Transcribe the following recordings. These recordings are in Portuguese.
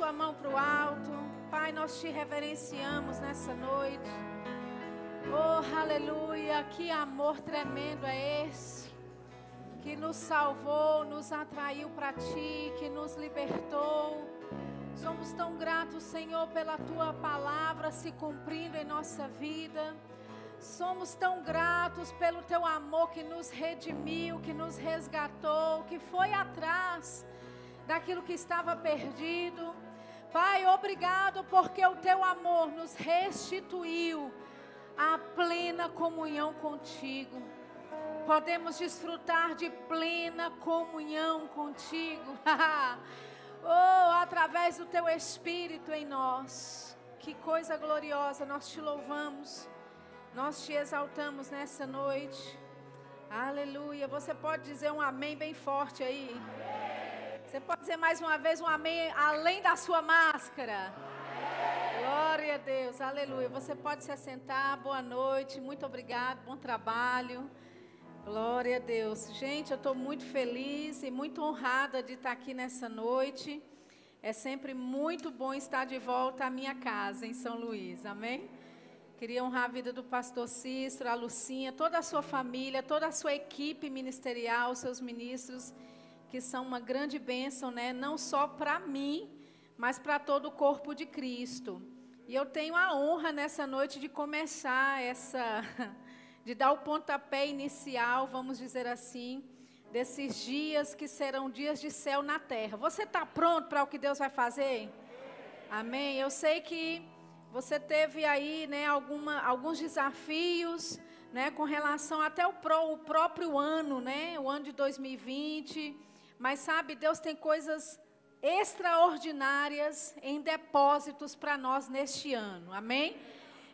sua mão para o alto. Pai, nós te reverenciamos nessa noite. Oh, aleluia, que amor tremendo é esse. Que nos salvou, nos atraiu para ti, que nos libertou. Somos tão gratos, Senhor, pela tua palavra se cumprindo em nossa vida. Somos tão gratos pelo teu amor que nos redimiu, que nos resgatou, que foi atrás daquilo que estava perdido. Pai, obrigado porque o teu amor nos restituiu a plena comunhão contigo. Podemos desfrutar de plena comunhão contigo. oh, através do teu espírito em nós. Que coisa gloriosa, nós te louvamos. Nós te exaltamos nessa noite. Aleluia. Você pode dizer um amém bem forte aí? Você pode dizer mais uma vez um amém além da sua máscara? Glória a Deus. Aleluia. Você pode se assentar. Boa noite. Muito obrigado. Bom trabalho. Glória a Deus. Gente, eu estou muito feliz e muito honrada de estar aqui nessa noite. É sempre muito bom estar de volta à minha casa em São Luís. Amém? Queria honrar a vida do pastor Cícero, a Lucinha, toda a sua família, toda a sua equipe ministerial, seus ministros, que são uma grande bênção, né? não só para mim, mas para todo o corpo de Cristo. E eu tenho a honra nessa noite de começar essa, de dar o pontapé inicial, vamos dizer assim, desses dias que serão dias de céu na terra. Você está pronto para o que Deus vai fazer? Amém? Eu sei que você teve aí né, alguma, alguns desafios né, com relação até o, pro, o próprio ano, né, o ano de 2020. Mas sabe, Deus tem coisas extraordinárias em depósitos para nós neste ano. Amém?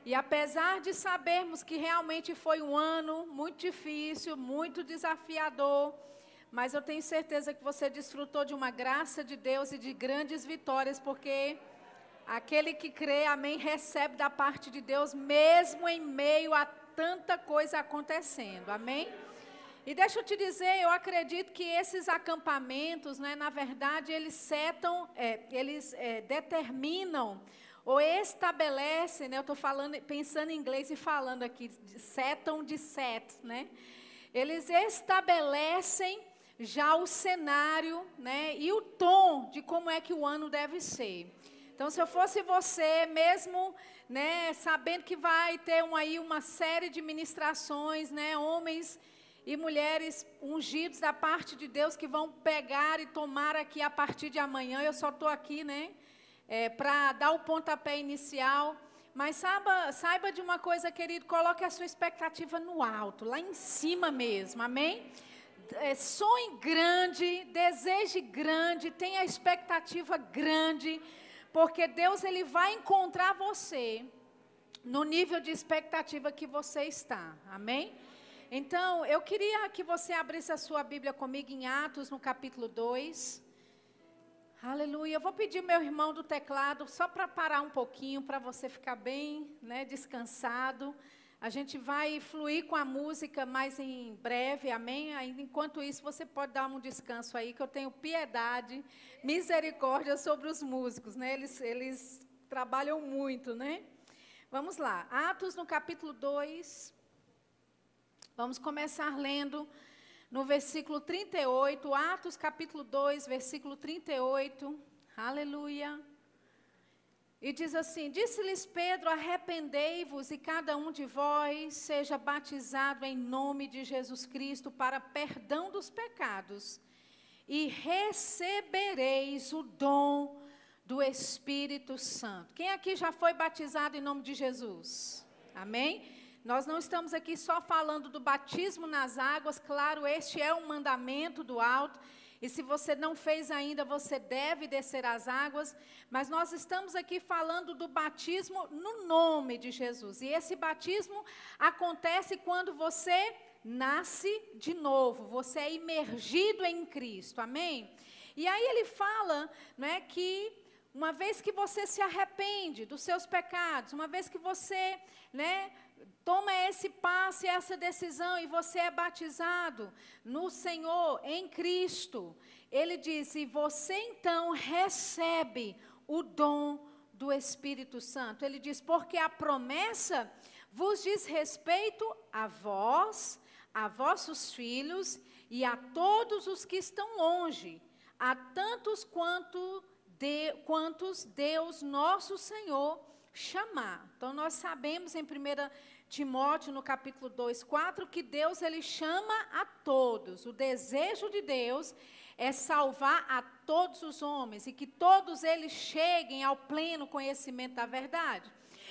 E apesar de sabermos que realmente foi um ano muito difícil, muito desafiador, mas eu tenho certeza que você desfrutou de uma graça de Deus e de grandes vitórias, porque Aquele que crê, amém, recebe da parte de Deus, mesmo em meio a tanta coisa acontecendo, amém? E deixa eu te dizer, eu acredito que esses acampamentos, né, na verdade, eles setam, é, eles é, determinam ou estabelecem, né, eu estou falando, pensando em inglês e falando aqui, setam de set, né? Eles estabelecem já o cenário, né, e o tom de como é que o ano deve ser. Então, se eu fosse você, mesmo né, sabendo que vai ter um, aí uma série de ministrações, né, homens e mulheres ungidos da parte de Deus que vão pegar e tomar aqui a partir de amanhã. Eu só estou aqui, né, é, para dar o pontapé inicial. Mas saiba, saiba de uma coisa, querido, coloque a sua expectativa no alto, lá em cima mesmo, amém? É, sonhe grande, deseje grande, tenha expectativa grande porque Deus ele vai encontrar você no nível de expectativa que você está. Amém? Então, eu queria que você abrisse a sua Bíblia comigo em Atos, no capítulo 2. Aleluia. Eu vou pedir meu irmão do teclado só para parar um pouquinho, para você ficar bem né, descansado. A gente vai fluir com a música mais em breve, amém? Enquanto isso, você pode dar um descanso aí, que eu tenho piedade, misericórdia sobre os músicos, né? Eles, eles trabalham muito, né? Vamos lá, Atos no capítulo 2. Vamos começar lendo no versículo 38, Atos capítulo 2, versículo 38. Aleluia. E diz assim: Disse-lhes Pedro: Arrependei-vos e cada um de vós seja batizado em nome de Jesus Cristo para perdão dos pecados, e recebereis o dom do Espírito Santo. Quem aqui já foi batizado em nome de Jesus? Amém? Nós não estamos aqui só falando do batismo nas águas, claro, este é um mandamento do alto. E se você não fez ainda, você deve descer as águas. Mas nós estamos aqui falando do batismo no nome de Jesus. E esse batismo acontece quando você nasce de novo, você é imergido em Cristo. Amém? E aí ele fala né, que uma vez que você se arrepende dos seus pecados, uma vez que você né, toma esse passo e essa decisão e você é batizado no Senhor, em Cristo, ele diz: e você então recebe o dom do Espírito Santo. Ele diz: porque a promessa vos diz respeito a vós, a vossos filhos e a todos os que estão longe, a tantos quanto de, quantos Deus nosso Senhor chamar. Então nós sabemos em 1 Timóteo no capítulo 2, 4 que Deus ele chama a todos. O desejo de Deus é salvar a todos os homens e que todos eles cheguem ao pleno conhecimento da verdade.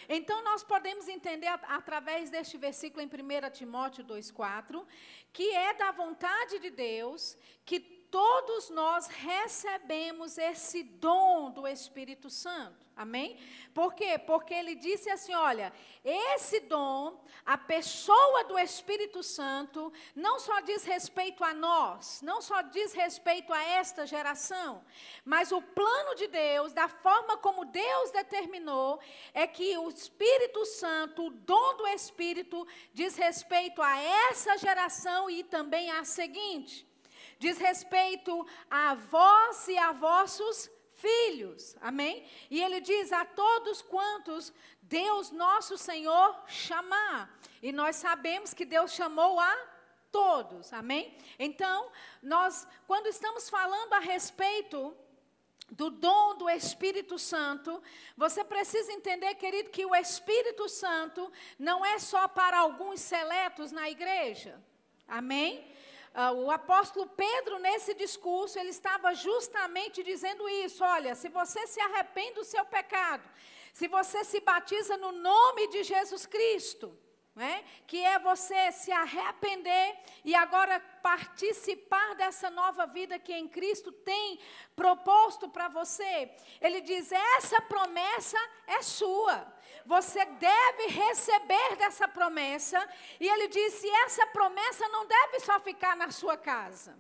Então, nós podemos entender através deste versículo em 1 Timóteo 2,4, que é da vontade de Deus que todos nós recebemos esse dom do Espírito Santo. Amém? Por quê? Porque ele disse assim: olha, esse dom, a pessoa do Espírito Santo, não só diz respeito a nós, não só diz respeito a esta geração, mas o plano de Deus, da forma como Deus determinou, é que o Espírito Santo, o dom do Espírito, diz respeito a essa geração e também à seguinte diz respeito a vós e a vossos filhos. Amém? E ele diz a todos quantos Deus nosso Senhor chamar. E nós sabemos que Deus chamou a todos. Amém? Então, nós quando estamos falando a respeito do dom do Espírito Santo, você precisa entender, querido, que o Espírito Santo não é só para alguns seletos na igreja. Amém? Uh, o apóstolo Pedro, nesse discurso, ele estava justamente dizendo isso: olha, se você se arrepende do seu pecado, se você se batiza no nome de Jesus Cristo, né, que é você se arrepender e agora participar dessa nova vida que em Cristo tem proposto para você. Ele diz: essa promessa é sua você deve receber dessa promessa. E ele disse: essa promessa não deve só ficar na sua casa.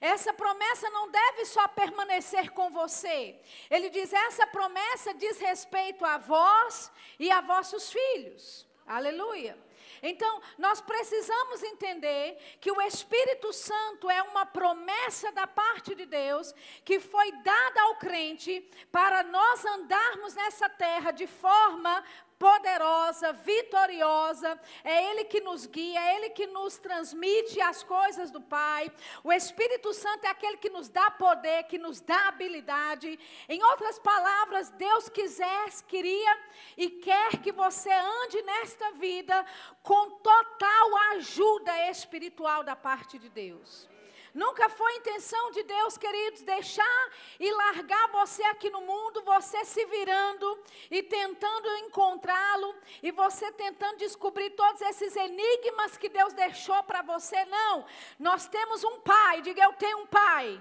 Essa promessa não deve só permanecer com você. Ele diz: essa promessa diz respeito a vós e a vossos filhos. Aleluia. Então, nós precisamos entender que o Espírito Santo é uma promessa da parte de Deus que foi dada ao crente para nós andarmos nessa terra de forma poderosa, vitoriosa. É Ele que nos guia, é Ele que nos transmite as coisas do Pai. O Espírito Santo é aquele que nos dá poder, que nos dá habilidade. Em outras palavras, Deus quiser, queria e quer que você ande nesta vida com total ajuda espiritual da parte de Deus. Nunca foi intenção de Deus, queridos, deixar e largar você aqui no mundo, você se virando e tentando encontrá-lo, e você tentando descobrir todos esses enigmas que Deus deixou para você. Não, nós temos um Pai, diga eu tenho um Pai.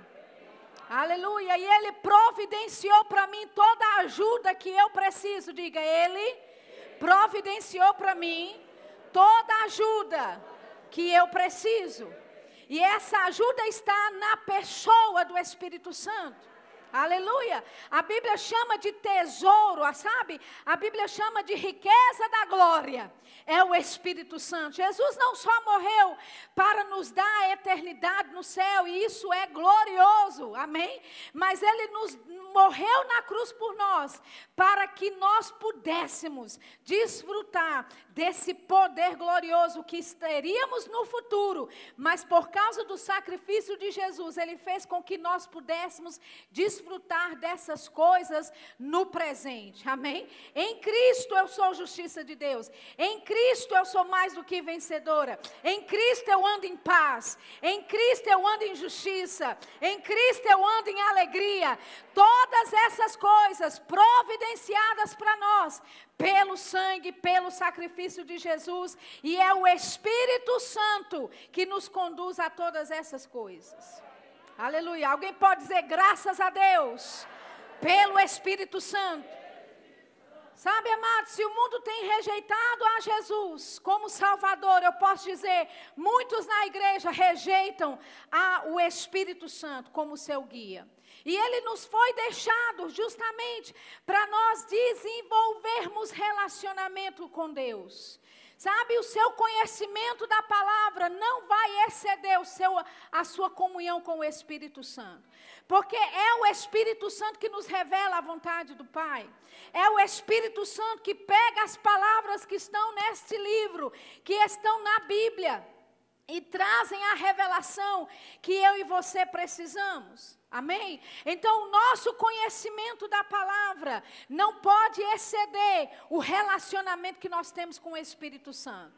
Aleluia, e Ele providenciou para mim toda a ajuda que eu preciso, diga Ele providenciou para mim toda a ajuda que eu preciso. E essa ajuda está na pessoa do Espírito Santo. Aleluia. A Bíblia chama de tesouro, sabe? A Bíblia chama de riqueza da glória. É o Espírito Santo. Jesus não só morreu para nos dar a eternidade no céu, e isso é glorioso, amém? Mas ele nos morreu na cruz por nós, para que nós pudéssemos desfrutar desse poder glorioso que teríamos no futuro, mas por causa do sacrifício de Jesus, ele fez com que nós pudéssemos desfrutar dessas coisas no presente. Amém? Em Cristo eu sou justiça de Deus. Em Cristo eu sou mais do que vencedora. Em Cristo eu ando em paz. Em Cristo eu ando em justiça. Em Cristo eu ando em alegria. Todas essas coisas providenciadas para nós pelo sangue, pelo sacrifício de Jesus, e é o Espírito Santo que nos conduz a todas essas coisas. Aleluia. Alguém pode dizer graças a Deus pelo Espírito Santo. Sabe, amados, se o mundo tem rejeitado a Jesus como Salvador, eu posso dizer, muitos na igreja rejeitam a, o Espírito Santo como seu guia. E ele nos foi deixado justamente para nós desenvolvermos relacionamento com Deus. Sabe, o seu conhecimento da palavra não vai exceder o seu, a sua comunhão com o Espírito Santo. Porque é o Espírito Santo que nos revela a vontade do Pai. É o Espírito Santo que pega as palavras que estão neste livro, que estão na Bíblia, e trazem a revelação que eu e você precisamos. Amém? Então, o nosso conhecimento da palavra não pode exceder o relacionamento que nós temos com o Espírito Santo.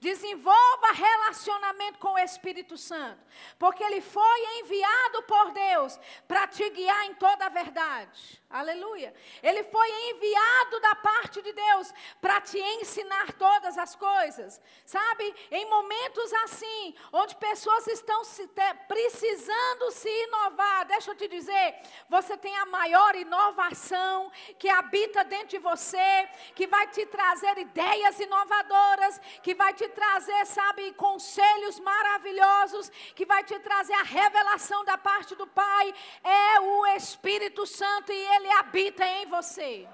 Desenvolva relacionamento com o Espírito Santo, porque ele foi enviado por Deus para te guiar em toda a verdade. Aleluia. Ele foi enviado da parte de Deus para te ensinar todas as coisas. Sabe? Em momentos assim, onde pessoas estão se te, precisando se inovar, deixa eu te dizer, você tem a maior inovação que habita dentro de você, que vai te trazer ideias inovadoras, que vai te trazer, sabe, conselhos maravilhosos, que vai te trazer a revelação da parte do Pai. É o Espírito Santo e ele ele habita em você.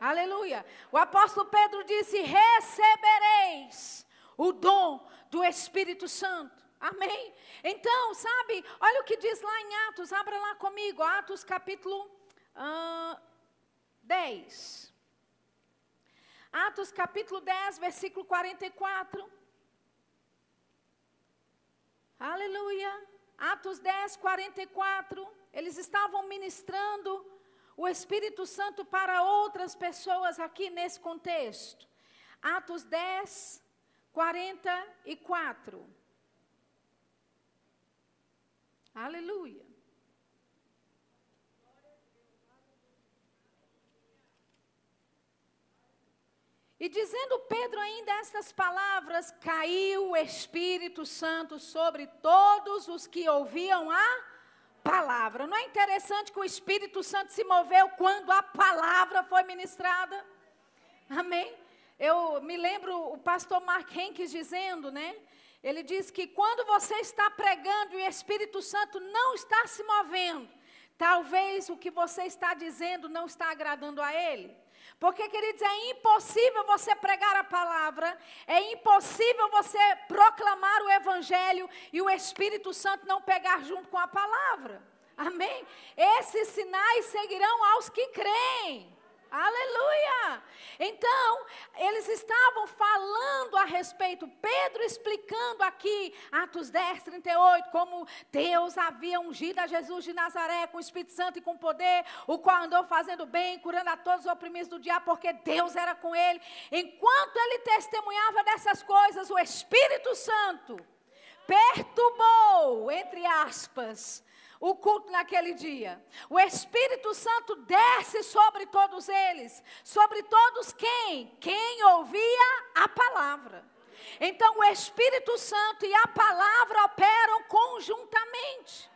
Aleluia. O apóstolo Pedro disse: recebereis o dom do Espírito Santo. Amém? Então, sabe, olha o que diz lá em Atos, abra lá comigo, Atos capítulo uh, 10. Atos capítulo 10, versículo 44. Aleluia. Atos 10, 44. Eles estavam ministrando o Espírito Santo para outras pessoas aqui nesse contexto. Atos 10, 44. Aleluia. E dizendo Pedro ainda estas palavras, caiu o Espírito Santo sobre todos os que ouviam a palavra. Não é interessante que o Espírito Santo se moveu quando a palavra foi ministrada? Amém? Eu me lembro o pastor Mark Henkes dizendo, né? Ele diz que quando você está pregando e o Espírito Santo não está se movendo, talvez o que você está dizendo não está agradando a ele. Porque, queridos, é impossível você pregar a palavra, é impossível você proclamar o Evangelho e o Espírito Santo não pegar junto com a palavra. Amém? Esses sinais seguirão aos que creem. Aleluia! Então, eles estavam falando a respeito, Pedro explicando aqui, Atos 10, 38, como Deus havia ungido a Jesus de Nazaré com o Espírito Santo e com poder, o qual andou fazendo bem, curando a todos os oprimidos do diabo, porque Deus era com ele. Enquanto ele testemunhava dessas coisas, o Espírito Santo perturbou, entre aspas, o culto naquele dia. O Espírito Santo desce sobre todos eles. Sobre todos quem? Quem ouvia a palavra. Então o Espírito Santo e a palavra operam conjuntamente.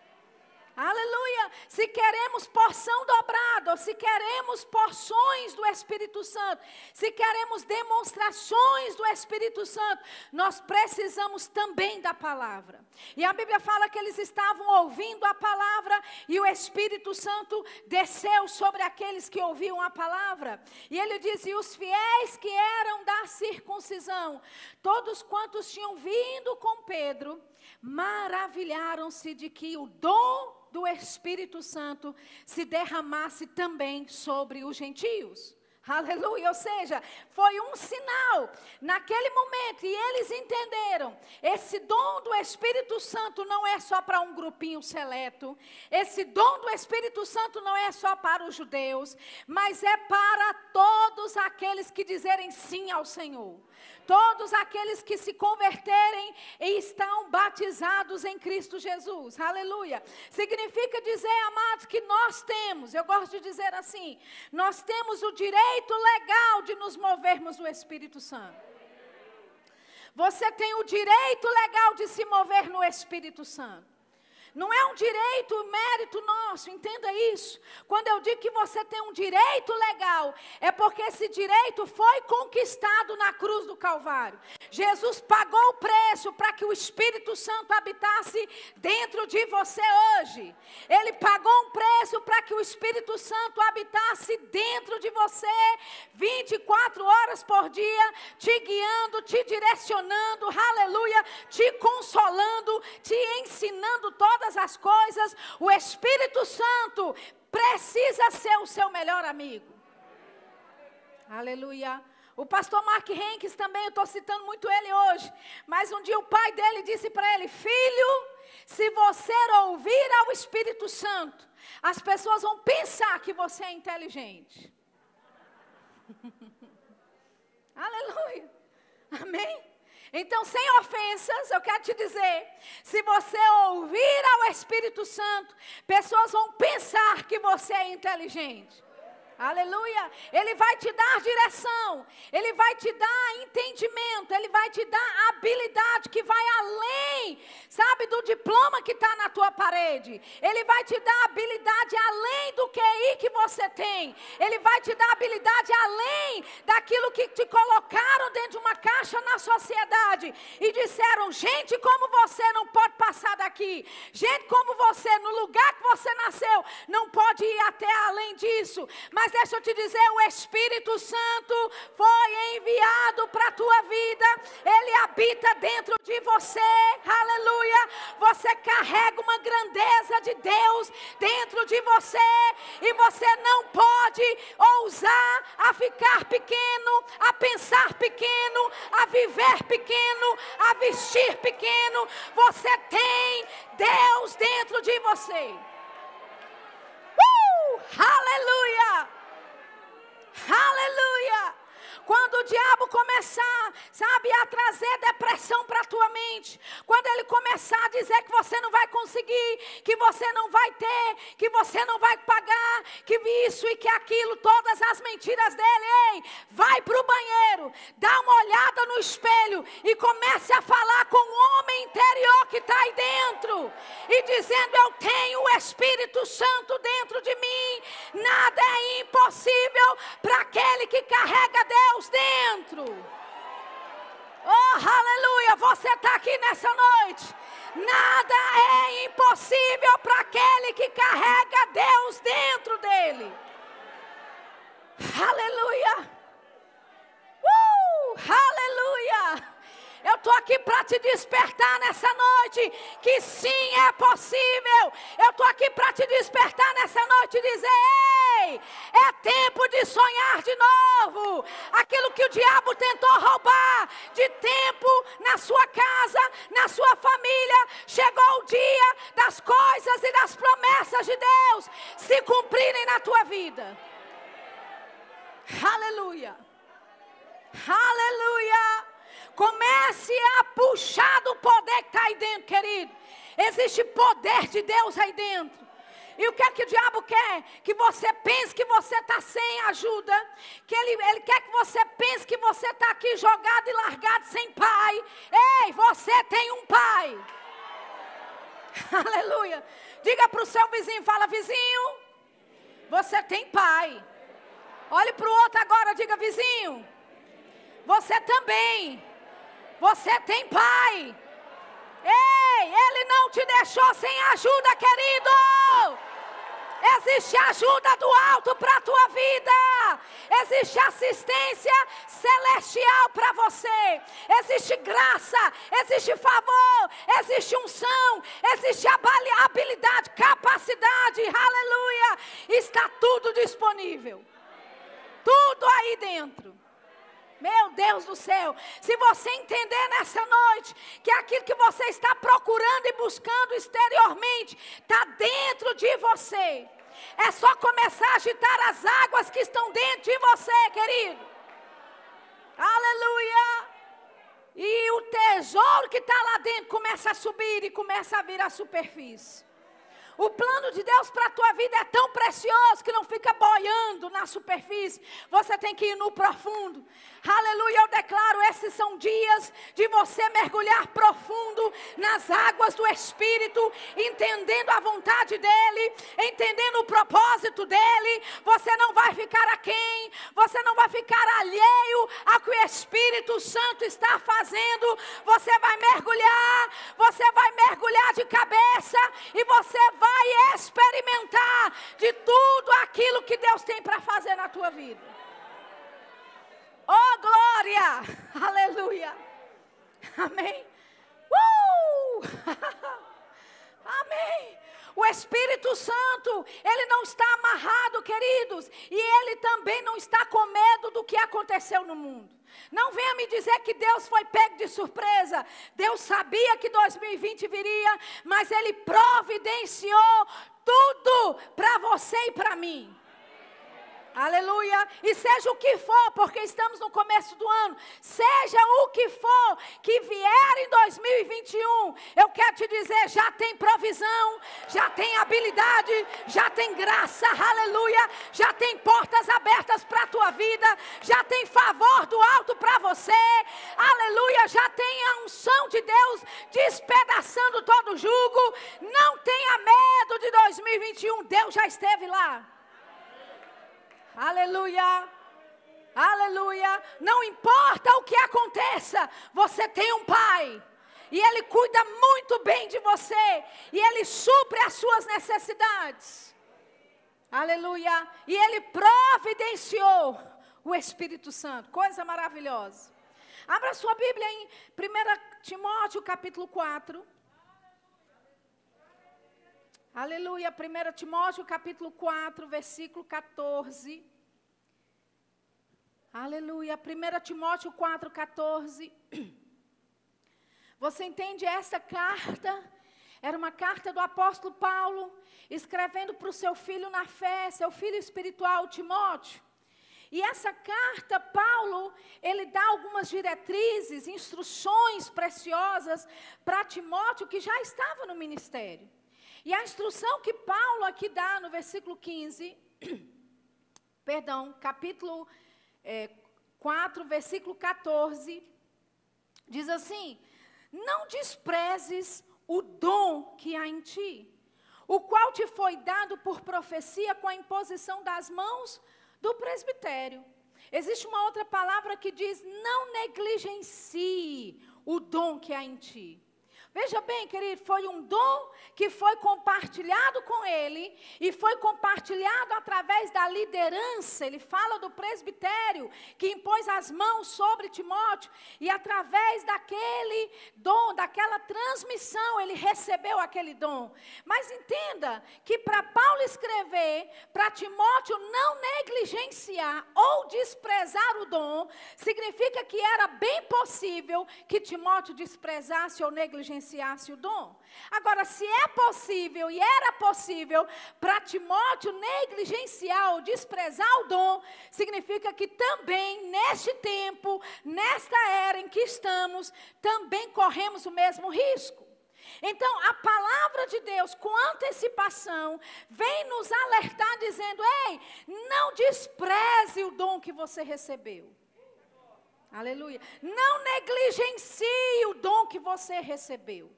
Aleluia! Se queremos porção dobrada, se queremos porções do Espírito Santo, se queremos demonstrações do Espírito Santo, nós precisamos também da palavra. E a Bíblia fala que eles estavam ouvindo a palavra e o Espírito Santo desceu sobre aqueles que ouviam a palavra. E ele diz: E os fiéis que eram da circuncisão, todos quantos tinham vindo com Pedro, maravilharam-se de que o dom do Espírito Santo se derramasse também sobre os gentios. Aleluia, ou seja, foi um sinal naquele momento e eles entenderam. Esse dom do Espírito Santo não é só para um grupinho seleto. Esse dom do Espírito Santo não é só para os judeus, mas é para todos aqueles que dizerem sim ao Senhor todos aqueles que se converterem e estão batizados em Cristo Jesus. Aleluia. Significa dizer, amados, que nós temos, eu gosto de dizer assim, nós temos o direito legal de nos movermos no Espírito Santo. Você tem o direito legal de se mover no Espírito Santo. Não é um direito, mérito nosso, entenda isso. Quando eu digo que você tem um direito legal, é porque esse direito foi conquistado na cruz do Calvário. Jesus pagou o preço para que o Espírito Santo habitasse dentro de você hoje. Ele pagou um preço para que o Espírito Santo habitasse dentro de você 24 horas por dia, te guiando, te direcionando, aleluia, te consolando, te ensinando todas todas as coisas, o Espírito Santo precisa ser o seu melhor amigo. Aleluia. O pastor Mark Henkes também, eu estou citando muito ele hoje. Mas um dia o pai dele disse para ele: Filho, se você ouvir ao Espírito Santo, as pessoas vão pensar que você é inteligente. Aleluia. Amém? Então, sem ofensas, eu quero te dizer: se você ouvir ao Espírito Santo, pessoas vão pensar que você é inteligente. Aleluia. Ele vai te dar direção, ele vai te dar entendimento, ele vai te dar habilidade que vai além, sabe, do diploma que está na tua parede. Ele vai te dar habilidade além do QI que você tem. Ele vai te dar habilidade além daquilo que te colocaram dentro de uma caixa na sociedade e disseram: gente como você não pode passar daqui, gente como você, no lugar que você nasceu, não pode ir até além disso. Mas mas deixa eu te dizer: o Espírito Santo foi enviado para a tua vida, ele habita dentro de você, aleluia. Você carrega uma grandeza de Deus dentro de você, e você não pode ousar a ficar pequeno, a pensar pequeno, a viver pequeno, a vestir pequeno. Você tem Deus dentro de você. Uh! Aleluia! Aleluia! Quando o diabo começar, sabe, a trazer depressão para a tua mente, quando ele começar a dizer que você não vai conseguir, que você não vai ter, que você não vai pagar, que isso e que aquilo, todas as mentiras dele, ei, vai para o banheiro, dá uma olhada no espelho e comece a falar com o homem interior que está aí dentro, e dizendo: Eu tenho o Espírito Santo dentro de mim, nada é impossível para aquele que carrega Deus Deus dentro. Oh, aleluia! Você está aqui nessa noite. Nada é impossível para aquele que carrega Deus dentro dele. Aleluia! Uh, aleluia! Eu estou aqui para te despertar nessa noite que sim é possível. Eu estou aqui para te despertar nessa noite e dizer: é tempo de sonhar de novo. Aquilo que o diabo tentou roubar de tempo na sua casa, na sua família, chegou o dia das coisas e das promessas de Deus se cumprirem na tua vida. Aleluia. Aleluia. Comece a puxar do poder que está aí dentro, querido. Existe poder de Deus aí dentro. E o que é que o diabo quer? Que você pense que você está sem ajuda. Que ele, ele quer que você pense que você está aqui jogado e largado sem pai. Ei, você tem um pai. Aleluia. Diga para o seu vizinho, fala, vizinho, você tem pai. Olhe para o outro agora, diga, vizinho, você também você tem pai. Ei, ele não te deixou sem ajuda, querido. Existe ajuda do alto para a tua vida. Existe assistência celestial para você. Existe graça, existe favor, existe unção, existe habilidade, capacidade. Aleluia. Está tudo disponível. Tudo aí dentro. Meu Deus do céu, se você entender nessa noite que aquilo que você está procurando e buscando exteriormente está dentro de você, é só começar a agitar as águas que estão dentro de você, querido. Aleluia! E o tesouro que está lá dentro começa a subir e começa a vir à superfície. O plano de Deus para a tua vida é tão precioso que não fica boiando na superfície. Você tem que ir no profundo. Aleluia, eu declaro: esses são dias de você mergulhar profundo nas águas do Espírito, entendendo a vontade dEle, entendendo o propósito dEle. Você não vai ficar aquém, você não vai ficar alheio a que o Espírito Santo está fazendo. Você vai mergulhar, você vai mergulhar de cabeça e você vai experimentar de tudo aquilo que Deus tem para fazer na tua vida. Oh, glória! Aleluia! Amém! Uh! Amém! O Espírito Santo, ele não está amarrado, queridos, e ele também não está com medo do que aconteceu no mundo. Não venha me dizer que Deus foi pego de surpresa. Deus sabia que 2020 viria, mas ele providenciou tudo para você e para mim. Aleluia. E seja o que for, porque estamos no começo do ano, seja o que for que vier em 2021, eu quero te dizer: já tem provisão, já tem habilidade, já tem graça, aleluia. Já tem portas abertas para a tua vida, já tem favor do alto para você, aleluia. Já tem a unção de Deus despedaçando todo o jugo. Não tenha medo de 2021, Deus já esteve lá. Aleluia. Aleluia. Não importa o que aconteça, você tem um pai. E ele cuida muito bem de você. E ele supre as suas necessidades. Aleluia. E ele providenciou o Espírito Santo. Coisa maravilhosa. Abra sua Bíblia em 1 Timóteo capítulo 4. Aleluia. 1 Timóteo capítulo 4, versículo 14. Aleluia. 1 Timóteo 4, 14. Você entende essa carta? Era uma carta do apóstolo Paulo, escrevendo para o seu filho na fé, seu filho espiritual, Timóteo. E essa carta, Paulo, ele dá algumas diretrizes, instruções preciosas para Timóteo, que já estava no ministério. E a instrução que Paulo aqui dá no versículo 15, perdão, capítulo é, 4, versículo 14, diz assim: Não desprezes o dom que há em ti, o qual te foi dado por profecia com a imposição das mãos do presbitério. Existe uma outra palavra que diz: Não negligencie o dom que há em ti. Veja bem, querido, foi um dom que foi compartilhado com ele e foi compartilhado através da liderança. Ele fala do presbitério que impôs as mãos sobre Timóteo e através daquele dom, daquela transmissão, ele recebeu aquele dom. Mas entenda que para Paulo escrever, para Timóteo não negligenciar ou desprezar o dom, significa que era bem possível que Timóteo desprezasse ou negligenciasse negligenciasse o dom. Agora, se é possível e era possível para Timóteo negligenciar ou desprezar o dom, significa que também neste tempo, nesta era em que estamos, também corremos o mesmo risco. Então, a palavra de Deus, com antecipação, vem nos alertar dizendo: ei, não despreze o dom que você recebeu. Aleluia. Não negligencie o dom que você recebeu.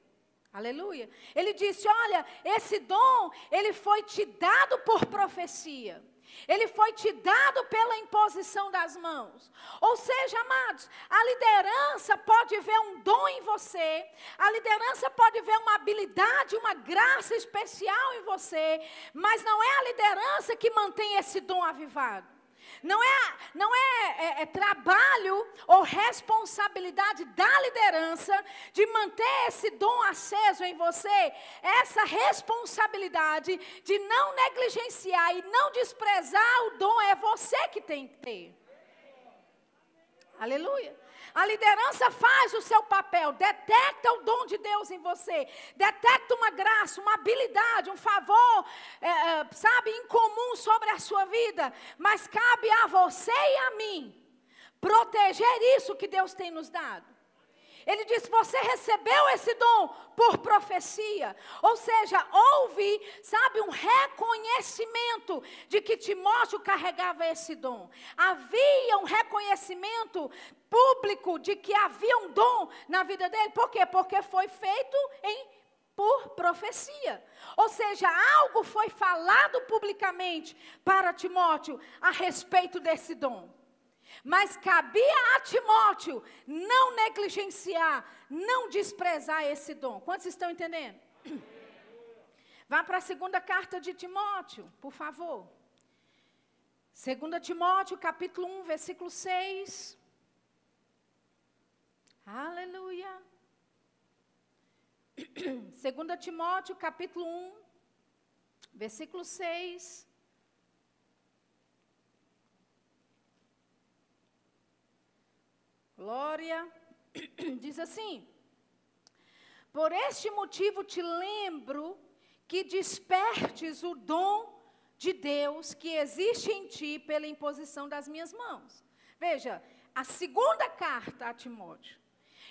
Aleluia. Ele disse: Olha, esse dom, ele foi te dado por profecia. Ele foi te dado pela imposição das mãos. Ou seja, amados, a liderança pode ver um dom em você, a liderança pode ver uma habilidade, uma graça especial em você, mas não é a liderança que mantém esse dom avivado. Não é, não é, é, é, trabalho ou responsabilidade da liderança de manter esse dom aceso em você. Essa responsabilidade de não negligenciar e não desprezar o dom é você que tem que ter. Aleluia. A liderança faz o seu papel, detecta o dom de Deus em você, detecta uma graça, uma habilidade, um favor, é, é, sabe, incomum sobre a sua vida, mas cabe a você e a mim proteger isso que Deus tem nos dado. Ele diz: Você recebeu esse dom por profecia. Ou seja, houve, sabe, um reconhecimento de que Timóteo carregava esse dom. Havia um reconhecimento público de que havia um dom na vida dele. Por quê? Porque foi feito em por profecia. Ou seja, algo foi falado publicamente para Timóteo a respeito desse dom. Mas cabia a Timóteo não negligenciar, não desprezar esse dom. Quantos estão entendendo? Vá para a segunda carta de Timóteo, por favor. 2 Timóteo, capítulo 1, versículo 6. Aleluia. 2 Timóteo, capítulo 1, versículo 6. Glória. Diz assim: Por este motivo te lembro que despertes o dom de Deus que existe em ti pela imposição das minhas mãos. Veja, a segunda carta a Timóteo.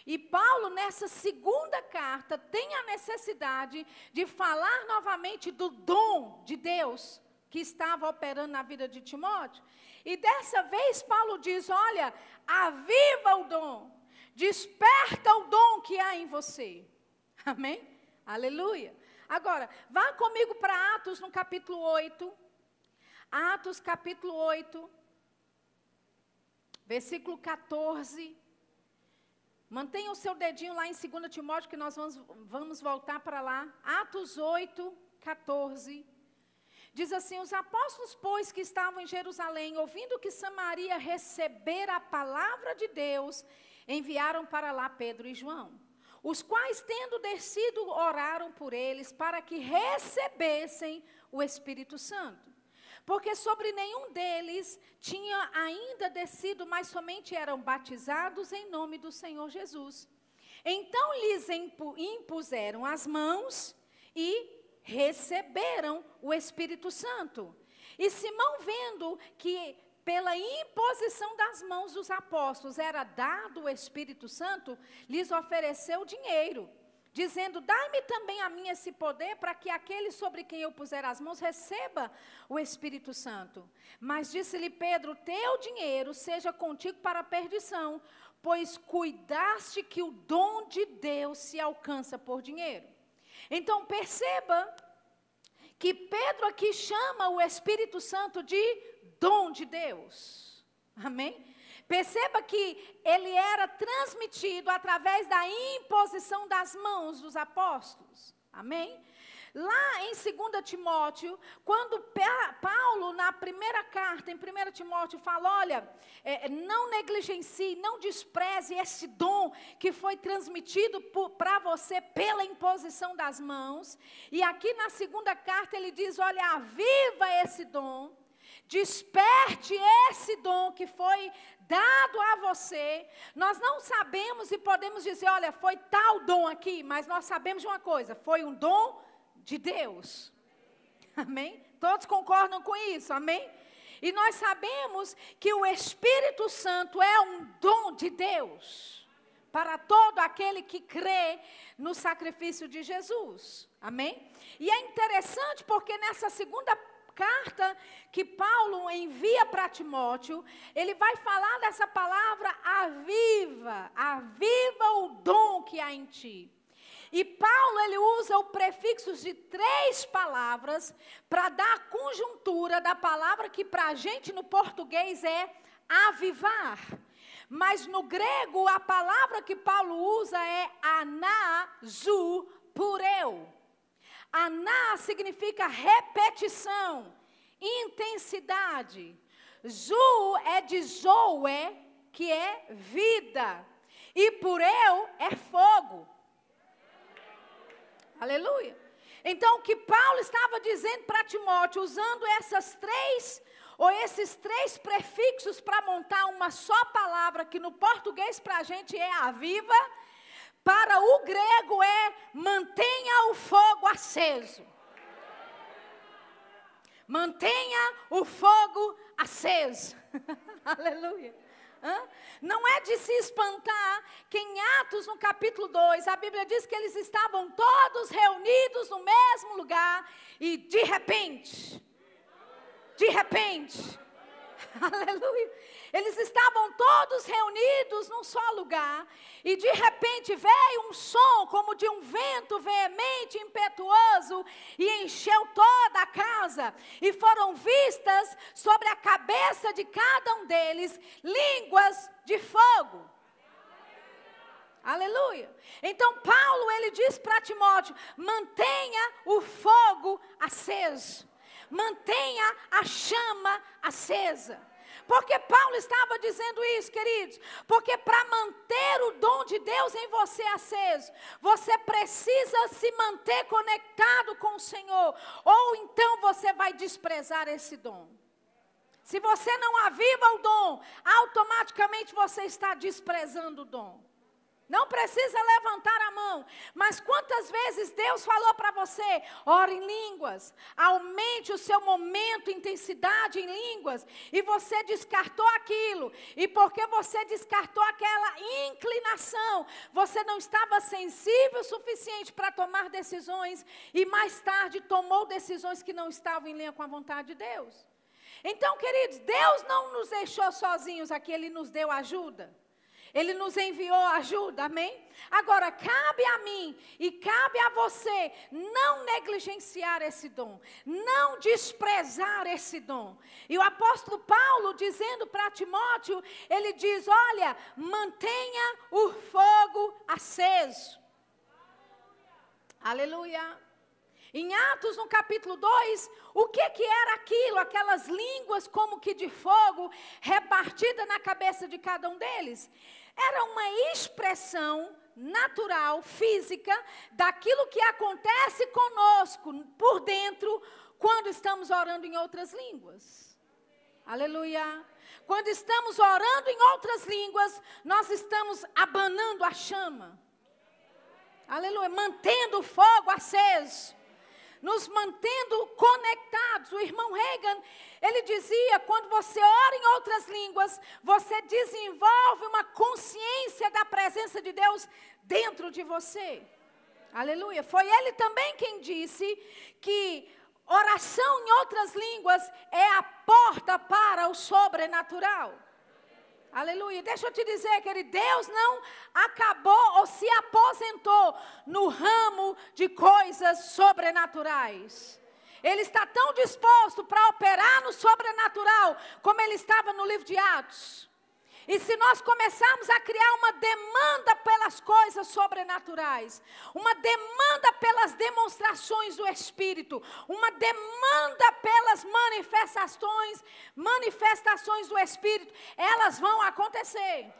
E Paulo, nessa segunda carta, tem a necessidade de falar novamente do dom de Deus que estava operando na vida de Timóteo. E dessa vez Paulo diz: olha, aviva o dom, desperta o dom que há em você. Amém? Aleluia. Agora, vá comigo para Atos no capítulo 8. Atos capítulo 8, versículo 14. Mantenha o seu dedinho lá em 2 Timóteo, que nós vamos, vamos voltar para lá. Atos 8, 14. Diz assim: Os apóstolos, pois, que estavam em Jerusalém, ouvindo que Samaria recebera a palavra de Deus, enviaram para lá Pedro e João, os quais, tendo descido, oraram por eles para que recebessem o Espírito Santo. Porque sobre nenhum deles tinha ainda descido, mas somente eram batizados em nome do Senhor Jesus. Então lhes impuseram as mãos e receberam o Espírito Santo. E Simão, vendo que pela imposição das mãos dos apóstolos era dado o Espírito Santo, lhes ofereceu dinheiro, dizendo: Dai-me também a mim esse poder, para que aquele sobre quem eu puser as mãos receba o Espírito Santo. Mas disse-lhe Pedro: Teu dinheiro seja contigo para a perdição, pois cuidaste que o dom de Deus se alcança por dinheiro. Então perceba que Pedro aqui chama o Espírito Santo de dom de Deus. Amém? Perceba que ele era transmitido através da imposição das mãos dos apóstolos. Amém? Lá em 2 Timóteo, quando Paulo, na primeira carta, em 1 Timóteo, fala: olha, é, não negligencie, não despreze esse dom que foi transmitido para você pela imposição das mãos. E aqui na segunda carta ele diz: olha, aviva esse dom. Desperte esse dom que foi dado a você. Nós não sabemos e podemos dizer, olha, foi tal dom aqui, mas nós sabemos de uma coisa: foi um dom de Deus. Amém? Todos concordam com isso, amém? E nós sabemos que o Espírito Santo é um dom de Deus para todo aquele que crê no sacrifício de Jesus. Amém? E é interessante porque nessa segunda carta que Paulo envia para Timóteo, ele vai falar dessa palavra aviva, aviva o dom que há em ti. E Paulo ele usa o prefixo de três palavras para dar a conjuntura da palavra que para a gente no português é avivar. Mas no grego a palavra que Paulo usa é anazupureu. Aná significa repetição, intensidade. Zu é de zoe, que é vida. E pureu é fogo. Aleluia. Então, o que Paulo estava dizendo para Timóteo, usando essas três, ou esses três prefixos para montar uma só palavra, que no português para a gente é a viva, para o grego é mantenha o fogo aceso. Mantenha o fogo aceso. Aleluia. Não é de se espantar que em Atos, no capítulo 2, a Bíblia diz que eles estavam todos reunidos no mesmo lugar e de repente, de repente, aleluia, eles estavam todos reunidos num só lugar, e de repente veio um som como de um vento veemente, impetuoso, e encheu toda a casa, e foram vistas sobre a cabeça de cada um deles línguas de fogo. Aleluia. Então Paulo ele diz para Timóteo: mantenha o fogo aceso. Mantenha a chama acesa. Porque Paulo estava dizendo isso, queridos? Porque para manter o dom de Deus em você aceso, você precisa se manter conectado com o Senhor, ou então você vai desprezar esse dom. Se você não aviva o dom, automaticamente você está desprezando o dom. Não precisa levantar a mão. Mas quantas vezes Deus falou para você: ore em línguas, aumente o seu momento, intensidade em línguas, e você descartou aquilo. E porque você descartou aquela inclinação, você não estava sensível o suficiente para tomar decisões, e mais tarde tomou decisões que não estavam em linha com a vontade de Deus. Então, queridos, Deus não nos deixou sozinhos aqui, Ele nos deu ajuda. Ele nos enviou ajuda, amém? Agora, cabe a mim e cabe a você não negligenciar esse dom, não desprezar esse dom. E o apóstolo Paulo, dizendo para Timóteo, ele diz: Olha, mantenha o fogo aceso. Aleluia. Em Atos, no capítulo 2, o que, que era aquilo? Aquelas línguas como que de fogo repartidas na cabeça de cada um deles. Era uma expressão natural, física, daquilo que acontece conosco por dentro quando estamos orando em outras línguas. Aleluia. Quando estamos orando em outras línguas, nós estamos abanando a chama. Aleluia. Mantendo o fogo aceso nos mantendo conectados. O irmão Reagan, ele dizia: quando você ora em outras línguas, você desenvolve uma consciência da presença de Deus dentro de você. Aleluia. Foi ele também quem disse que oração em outras línguas é a porta para o sobrenatural. Aleluia. Deixa eu te dizer, querido, Deus não acabou ou se aposentou no ramo de coisas sobrenaturais. Ele está tão disposto para operar no sobrenatural como ele estava no livro de Atos. E se nós começarmos a criar uma demanda pelas coisas sobrenaturais, uma demanda pelas demonstrações do Espírito, uma demanda pelas manifestações, manifestações do Espírito, elas vão acontecer.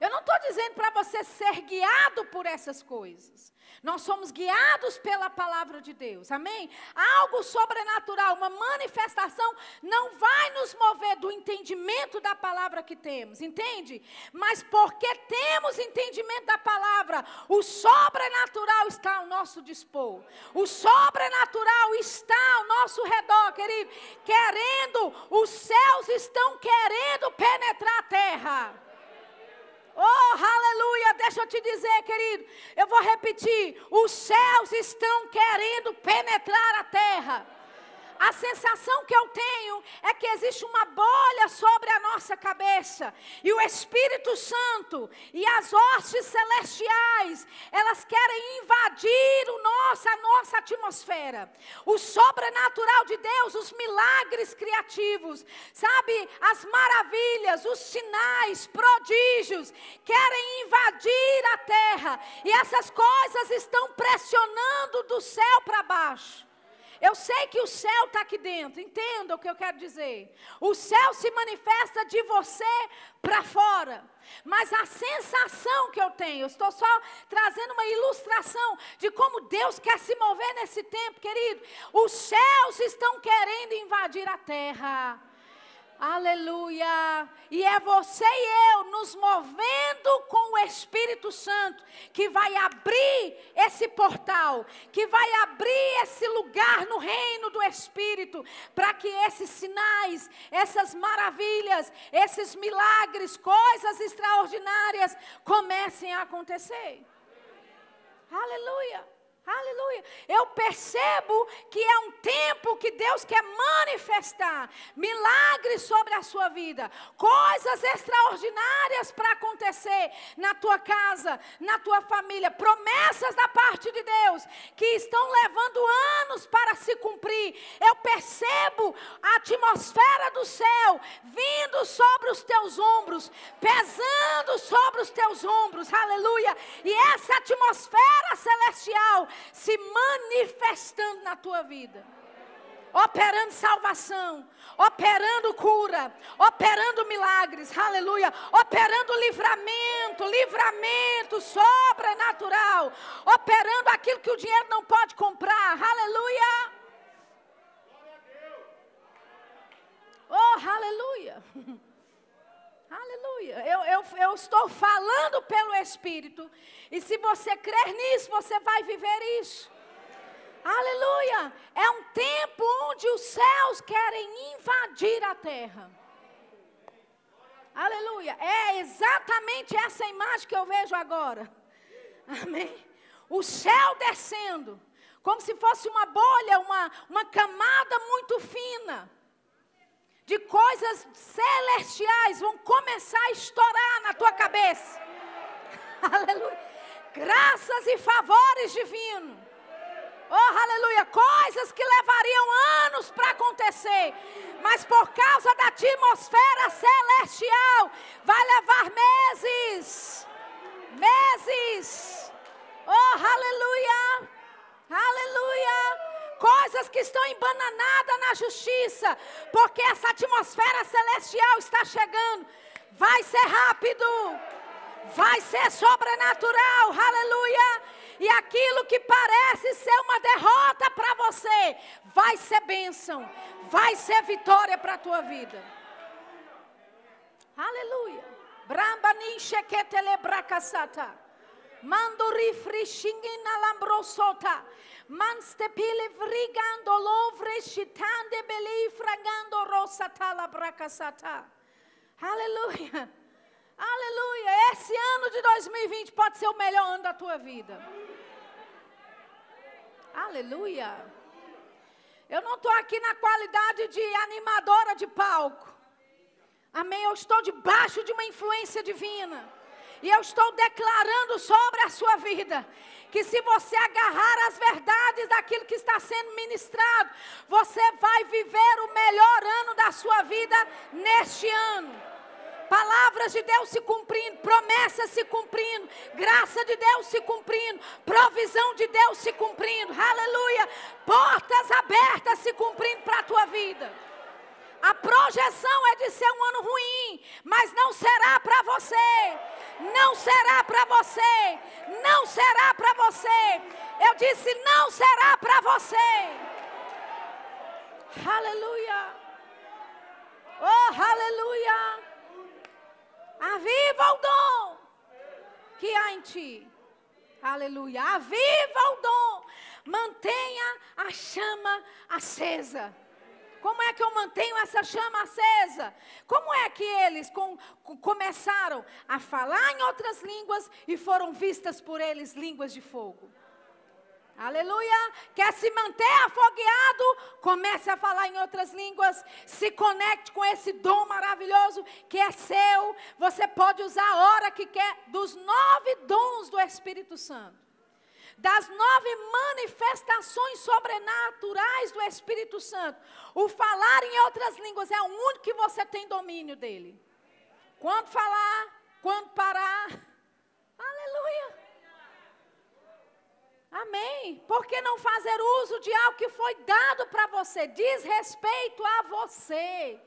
Eu não estou dizendo para você ser guiado por essas coisas. Nós somos guiados pela palavra de Deus, amém? Algo sobrenatural, uma manifestação, não vai nos mover do entendimento da palavra que temos, entende? Mas porque temos entendimento da palavra, o sobrenatural está ao nosso dispor, o sobrenatural está ao nosso redor, querido, querendo, os céus estão querendo penetrar a terra. Oh, aleluia! Deixa eu te dizer, querido. Eu vou repetir: os céus estão querendo penetrar a terra. A sensação que eu tenho é que existe uma bolha sobre a nossa cabeça. E o Espírito Santo e as hostes celestiais, elas querem invadir o nosso, a nossa atmosfera. O sobrenatural de Deus, os milagres criativos, sabe? As maravilhas, os sinais, prodígios, querem invadir a terra. E essas coisas estão pressionando do céu para baixo. Eu sei que o céu está aqui dentro, entenda o que eu quero dizer. O céu se manifesta de você para fora. Mas a sensação que eu tenho, eu estou só trazendo uma ilustração de como Deus quer se mover nesse tempo, querido. Os céus estão querendo invadir a terra. Aleluia! E é você e eu nos movendo com o Espírito Santo que vai abrir esse portal, que vai abrir esse lugar no reino do Espírito, para que esses sinais, essas maravilhas, esses milagres, coisas extraordinárias comecem a acontecer. Aleluia! Aleluia. Eu percebo que é um tempo que Deus quer manifestar milagres sobre a sua vida, coisas extraordinárias para acontecer na tua casa, na tua família, promessas da parte de Deus que estão levando anos para se cumprir. Eu percebo a atmosfera do céu vindo sobre os teus ombros, pesando sobre os teus ombros. Aleluia. E essa atmosfera celestial se manifestando na tua vida. Operando salvação, operando cura, operando milagres, aleluia, operando livramento, livramento sobrenatural, operando aquilo que o dinheiro não pode comprar, aleluia. Oh, aleluia. Aleluia. Eu, eu, eu estou falando pelo Espírito. E se você crer nisso, você vai viver isso. Aleluia. É um tempo onde os céus querem invadir a terra. Aleluia. É exatamente essa imagem que eu vejo agora. Amém. O céu descendo. Como se fosse uma bolha, uma, uma camada muito fina de coisas celestiais vão começar a estourar na tua cabeça. Aleluia. Graças e favores divinos. Oh, aleluia. Coisas que levariam anos para acontecer. Mas por causa da atmosfera celestial, vai levar meses. Meses. Oh, aleluia. Aleluia coisas que estão embananadas na justiça, porque essa atmosfera celestial está chegando. Vai ser rápido, vai ser sobrenatural, aleluia. E aquilo que parece ser uma derrota para você, vai ser bênção, vai ser vitória para a tua vida. Aleluia. Bramba ninche que telebracasata. Mando rifrishingin alambrosota. Manstepile vrigando lovre shitande beli fragando rosa tala bracasata. Aleluia. Aleluia. Esse ano de 2020 pode ser o melhor ano da tua vida. Aleluia. Eu não estou aqui na qualidade de animadora de palco. Amém. Eu estou debaixo de uma influência divina. E eu estou declarando sobre a sua vida que se você agarrar as verdades daquilo que está sendo ministrado, você vai viver o melhor ano da sua vida neste ano. Palavras de Deus se cumprindo, promessas se cumprindo, graça de Deus se cumprindo, provisão de Deus se cumprindo, aleluia. Portas abertas se cumprindo para a tua vida. A projeção é de ser um ano ruim, mas não será para você. Não será para você. Não será para você. Eu disse: não será para você. Aleluia. Oh, aleluia. Aviva o dom que há em ti. Aleluia. Aviva o dom. Mantenha a chama acesa. Como é que eu mantenho essa chama acesa? Como é que eles com, com, começaram a falar em outras línguas e foram vistas por eles línguas de fogo? Aleluia! Quer se manter afogueado? Comece a falar em outras línguas. Se conecte com esse dom maravilhoso que é seu. Você pode usar a hora que quer dos nove dons do Espírito Santo das nove manifestações sobrenaturais do Espírito Santo, o falar em outras línguas é o único que você tem domínio dele. Quando falar, quando parar. Aleluia. Amém. Por que não fazer uso de algo que foi dado para você? Diz respeito a você.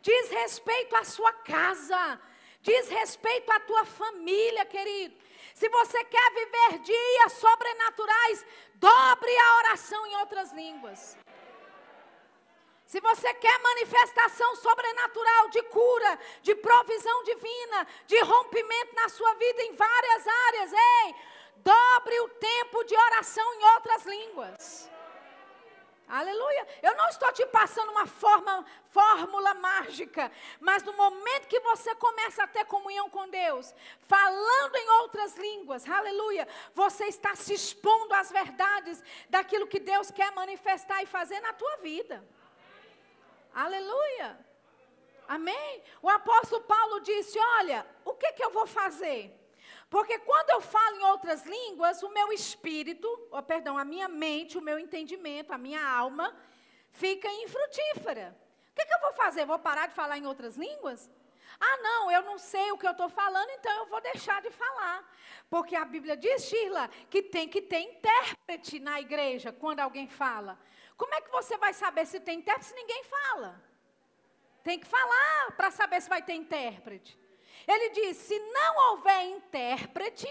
Diz respeito à sua casa. Diz respeito à tua família, querido. Se você quer viver dias sobrenaturais, dobre a oração em outras línguas. Se você quer manifestação sobrenatural de cura, de provisão divina, de rompimento na sua vida em várias áreas, ei, dobre o tempo de oração em outras línguas. Aleluia. Eu não estou te passando uma forma, fórmula mágica, mas no momento que você começa a ter comunhão com Deus, falando em outras línguas, aleluia, você está se expondo às verdades daquilo que Deus quer manifestar e fazer na tua vida. Aleluia. Amém? O apóstolo Paulo disse: Olha, o que, que eu vou fazer? Porque quando eu falo em outras línguas, o meu espírito, ou, perdão, a minha mente, o meu entendimento, a minha alma, fica infrutífera. O que, que eu vou fazer? Vou parar de falar em outras línguas? Ah, não, eu não sei o que eu estou falando, então eu vou deixar de falar. Porque a Bíblia diz, Sheila, que tem que ter intérprete na igreja quando alguém fala. Como é que você vai saber se tem intérprete se ninguém fala? Tem que falar para saber se vai ter intérprete. Ele diz: se não houver intérprete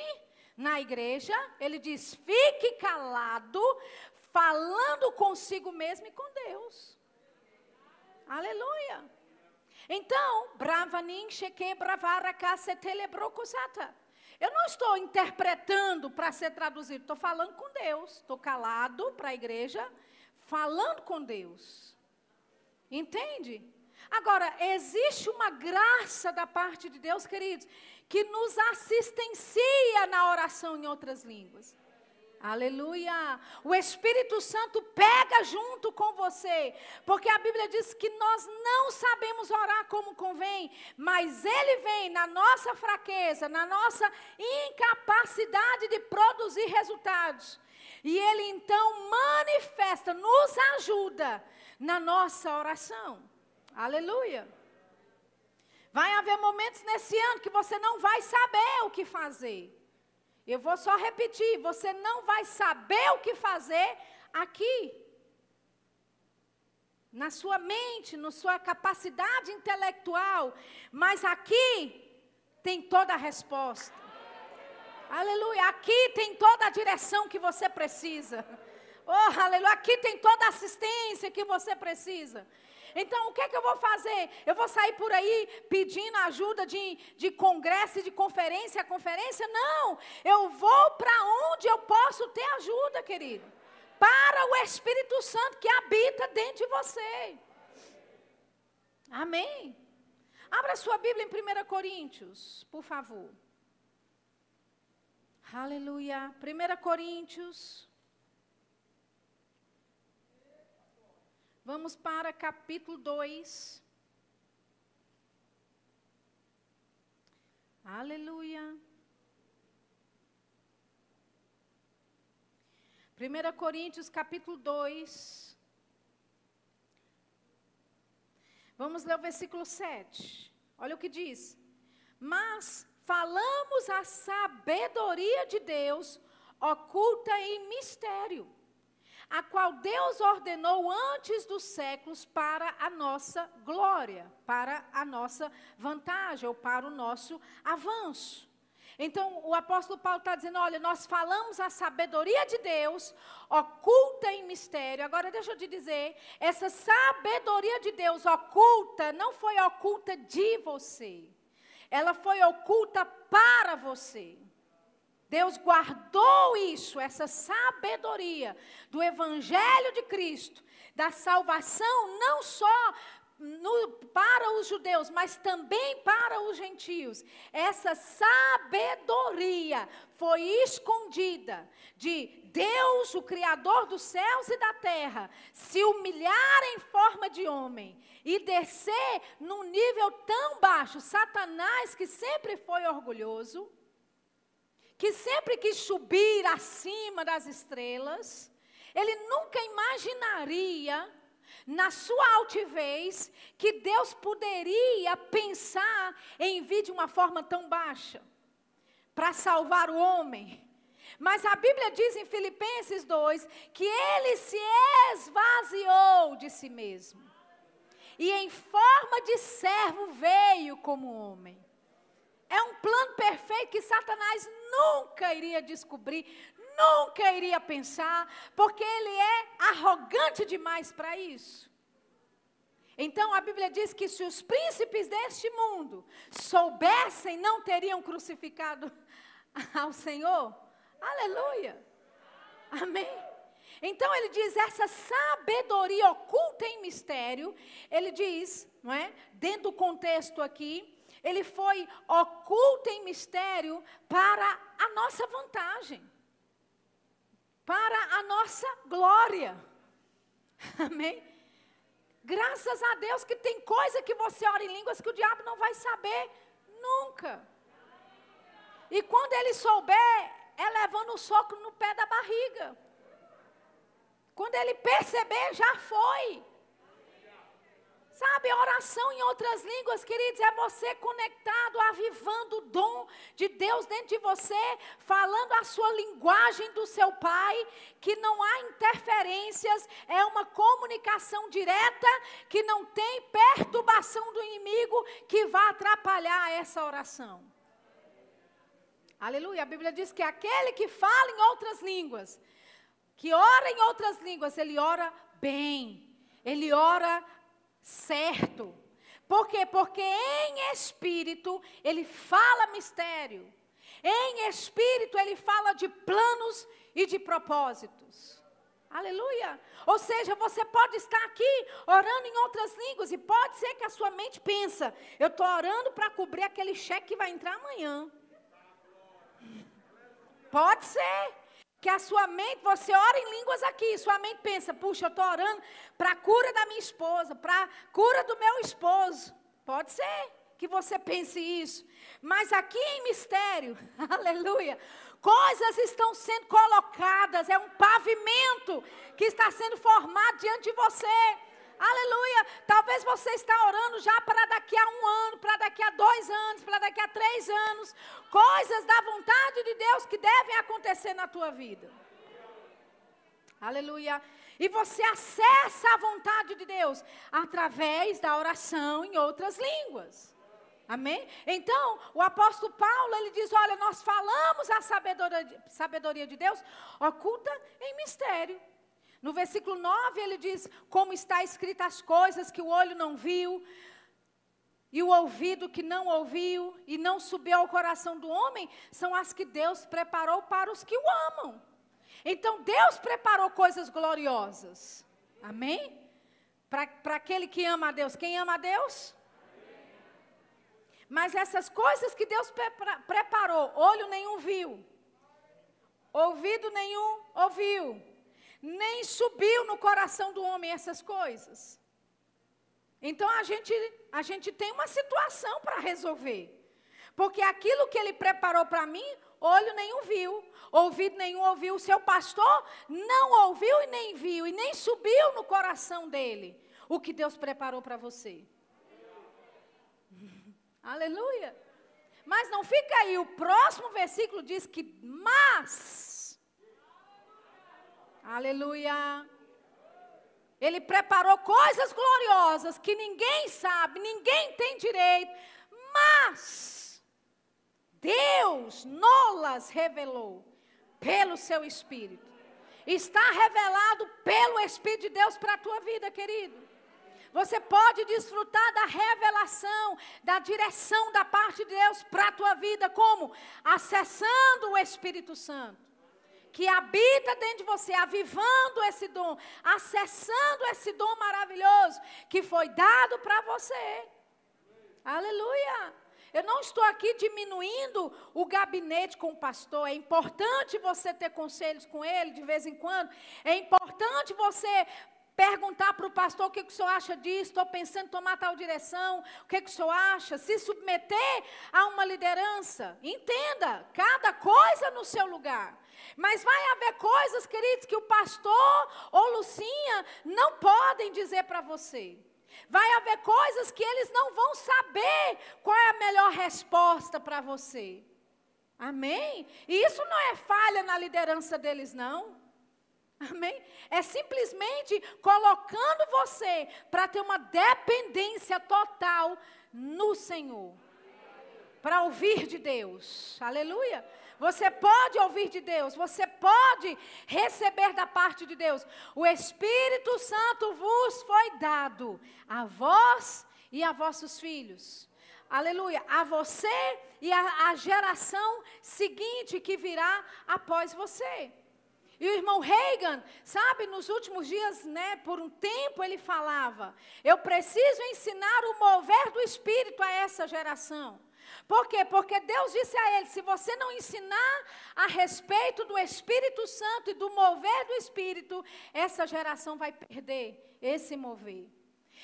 na igreja, ele diz: fique calado, falando consigo mesmo e com Deus. Aleluia. Então, bravanin sheke bravara telebrocosata. Eu não estou interpretando para ser traduzido, estou falando com Deus. Estou calado para a igreja falando com Deus. Entende? Agora, existe uma graça da parte de Deus, queridos, que nos assistencia na oração em outras línguas. Aleluia! O Espírito Santo pega junto com você, porque a Bíblia diz que nós não sabemos orar como convém, mas Ele vem na nossa fraqueza, na nossa incapacidade de produzir resultados. E Ele então manifesta, nos ajuda na nossa oração. Aleluia. Vai haver momentos nesse ano que você não vai saber o que fazer. Eu vou só repetir: você não vai saber o que fazer aqui. Na sua mente, na sua capacidade intelectual. Mas aqui tem toda a resposta. Aleluia. Aqui tem toda a direção que você precisa. Oh, aleluia. Aqui tem toda a assistência que você precisa. Então, o que é que eu vou fazer? Eu vou sair por aí pedindo ajuda de, de congresso de conferência a conferência? Não. Eu vou para onde eu posso ter ajuda, querido. Para o Espírito Santo que habita dentro de você. Amém. Abra sua Bíblia em 1 Coríntios, por favor. Aleluia. 1 Coríntios. Vamos para capítulo 2. Aleluia. 1 Coríntios capítulo 2. Vamos ler o versículo 7. Olha o que diz. Mas falamos a sabedoria de Deus oculta em mistério, a qual Deus ordenou antes dos séculos para a nossa glória, para a nossa vantagem ou para o nosso avanço. Então, o apóstolo Paulo está dizendo: olha, nós falamos a sabedoria de Deus, oculta em mistério. Agora, deixa eu te dizer: essa sabedoria de Deus oculta não foi oculta de você ela foi oculta para você. Deus guardou isso, essa sabedoria do Evangelho de Cristo, da salvação, não só no, para os judeus, mas também para os gentios. Essa sabedoria foi escondida de Deus, o Criador dos céus e da terra, se humilhar em forma de homem e descer num nível tão baixo. Satanás, que sempre foi orgulhoso, que sempre quis subir acima das estrelas, ele nunca imaginaria na sua altivez, que Deus poderia pensar em vir de uma forma tão baixa para salvar o homem. Mas a Bíblia diz em Filipenses 2 que ele se esvaziou de si mesmo. E em forma de servo veio como homem. É um plano perfeito que Satanás nunca iria descobrir, nunca iria pensar, porque ele é arrogante demais para isso. Então a Bíblia diz que se os príncipes deste mundo soubessem, não teriam crucificado ao Senhor. Aleluia. Amém. Então ele diz essa sabedoria oculta em mistério, ele diz, não é? Dentro do contexto aqui, ele foi oculto em mistério para a nossa vantagem, para a nossa glória. Amém? Graças a Deus que tem coisa que você ora em línguas que o diabo não vai saber nunca. E quando ele souber, é levando um soco no pé da barriga. Quando ele perceber, já foi. Sabe, oração em outras línguas, queridos, é você conectado, avivando o dom de Deus dentro de você, falando a sua linguagem do seu Pai, que não há interferências, é uma comunicação direta, que não tem perturbação do inimigo que vá atrapalhar essa oração. Aleluia. A Bíblia diz que aquele que fala em outras línguas, que ora em outras línguas, ele ora bem. Ele ora certo. Por quê? Porque em espírito ele fala mistério. Em espírito ele fala de planos e de propósitos. Aleluia. Ou seja, você pode estar aqui orando em outras línguas e pode ser que a sua mente pensa, eu estou orando para cobrir aquele cheque que vai entrar amanhã. Pode ser. Que a sua mente, você ora em línguas aqui, sua mente pensa, puxa, eu estou orando para a cura da minha esposa, para a cura do meu esposo. Pode ser que você pense isso. Mas aqui em mistério, aleluia, coisas estão sendo colocadas, é um pavimento que está sendo formado diante de você. Aleluia. Talvez você está orando já para daqui a um ano, para daqui a dois anos, para daqui a três anos. Coisas da vontade de Deus que devem acontecer na tua vida. Aleluia. E você acessa a vontade de Deus através da oração em outras línguas. Amém? Então, o apóstolo Paulo, ele diz: Olha, nós falamos a sabedoria, sabedoria de Deus oculta em mistério. No versículo 9 ele diz: Como está escrita as coisas que o olho não viu, e o ouvido que não ouviu, e não subiu ao coração do homem, são as que Deus preparou para os que o amam. Então Deus preparou coisas gloriosas. Amém? Para aquele que ama a Deus. Quem ama a Deus? Mas essas coisas que Deus preparou, olho nenhum viu, ouvido nenhum ouviu, nem subiu no coração do homem essas coisas. Então a gente, a gente tem uma situação para resolver. Porque aquilo que ele preparou para mim, olho nenhum viu, ouvido nenhum ouviu, o seu pastor não ouviu e nem viu, e nem subiu no coração dele o que Deus preparou para você. Aleluia. Mas não fica aí, o próximo versículo diz que, mas Aleluia. Ele preparou coisas gloriosas que ninguém sabe, ninguém tem direito, mas Deus nolas revelou pelo seu Espírito. Está revelado pelo Espírito de Deus para a tua vida, querido. Você pode desfrutar da revelação, da direção da parte de Deus para a tua vida, como? Acessando o Espírito Santo que habita dentro de você, avivando esse dom, acessando esse dom maravilhoso que foi dado para você. Aleluia. Eu não estou aqui diminuindo o gabinete com o pastor. É importante você ter conselhos com ele de vez em quando. É importante você perguntar para o pastor o que, que o senhor acha disso, estou pensando em tomar tal direção, o que, que o senhor acha, se submeter a uma liderança. Entenda, cada coisa no seu lugar. Mas vai haver coisas, queridos, que o pastor ou Lucinha não podem dizer para você. Vai haver coisas que eles não vão saber qual é a melhor resposta para você. Amém? E isso não é falha na liderança deles, não. Amém? É simplesmente colocando você para ter uma dependência total no Senhor. Para ouvir de Deus. Aleluia. Você pode ouvir de Deus, você pode receber da parte de Deus. O Espírito Santo vos foi dado, a vós e a vossos filhos. Aleluia, a você e a, a geração seguinte que virá após você. E o irmão Reagan, sabe, nos últimos dias, né, por um tempo ele falava: eu preciso ensinar o mover do Espírito a essa geração. Por quê? Porque Deus disse a ele: se você não ensinar a respeito do Espírito Santo e do mover do Espírito, essa geração vai perder esse mover.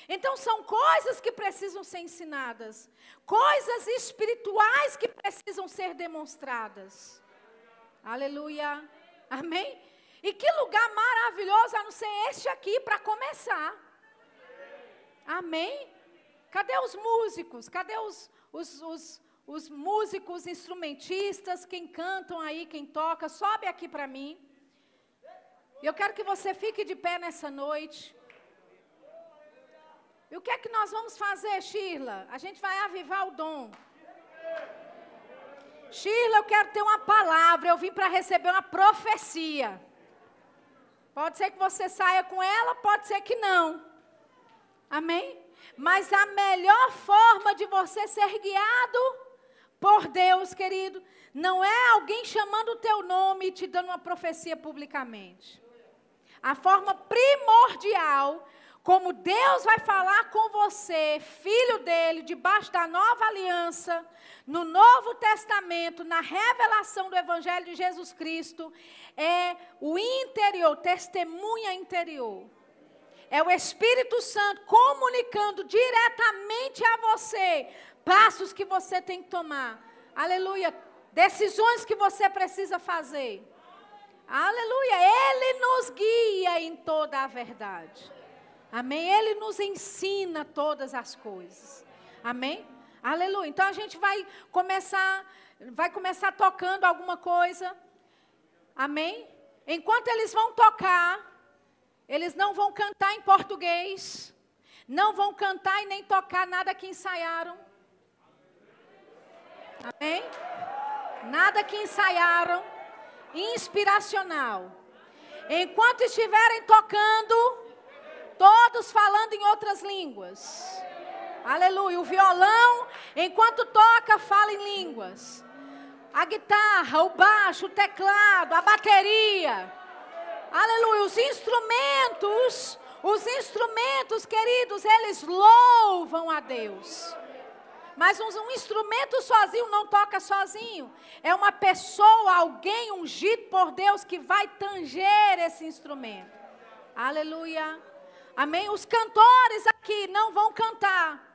Então são coisas que precisam ser ensinadas, coisas espirituais que precisam ser demonstradas. Aleluia. Amém? E que lugar maravilhoso a não ser este aqui para começar. Amém? Cadê os músicos? Cadê os, os, os, os músicos instrumentistas? Quem cantam aí, quem toca? Sobe aqui para mim. Eu quero que você fique de pé nessa noite. E o que é que nós vamos fazer, Shirla? A gente vai avivar o dom. Sheila, eu quero ter uma palavra. Eu vim para receber uma profecia. Pode ser que você saia com ela, pode ser que não. Amém? Mas a melhor forma de você ser guiado por Deus, querido, não é alguém chamando o teu nome e te dando uma profecia publicamente. A forma primordial como Deus vai falar com você, filho dele, debaixo da nova aliança, no Novo Testamento, na revelação do Evangelho de Jesus Cristo, é o interior, testemunha interior. É o Espírito Santo comunicando diretamente a você passos que você tem que tomar. Aleluia. Decisões que você precisa fazer. Aleluia. Ele nos guia em toda a verdade. Amém? Ele nos ensina todas as coisas. Amém? Aleluia. Então a gente vai começar, vai começar tocando alguma coisa. Amém? Enquanto eles vão tocar, eles não vão cantar em português, não vão cantar e nem tocar nada que ensaiaram. Amém? Nada que ensaiaram. Inspiracional. Enquanto estiverem tocando, todos falando em outras línguas. Aleluia. O violão, enquanto toca, fala em línguas. A guitarra, o baixo, o teclado, a bateria. Aleluia. Os instrumentos, os instrumentos, queridos, eles louvam a Deus. Mas um, um, instrumento sozinho não toca sozinho. É uma pessoa, alguém ungido por Deus que vai tanger esse instrumento. Aleluia. Amém? Os cantores aqui não vão cantar.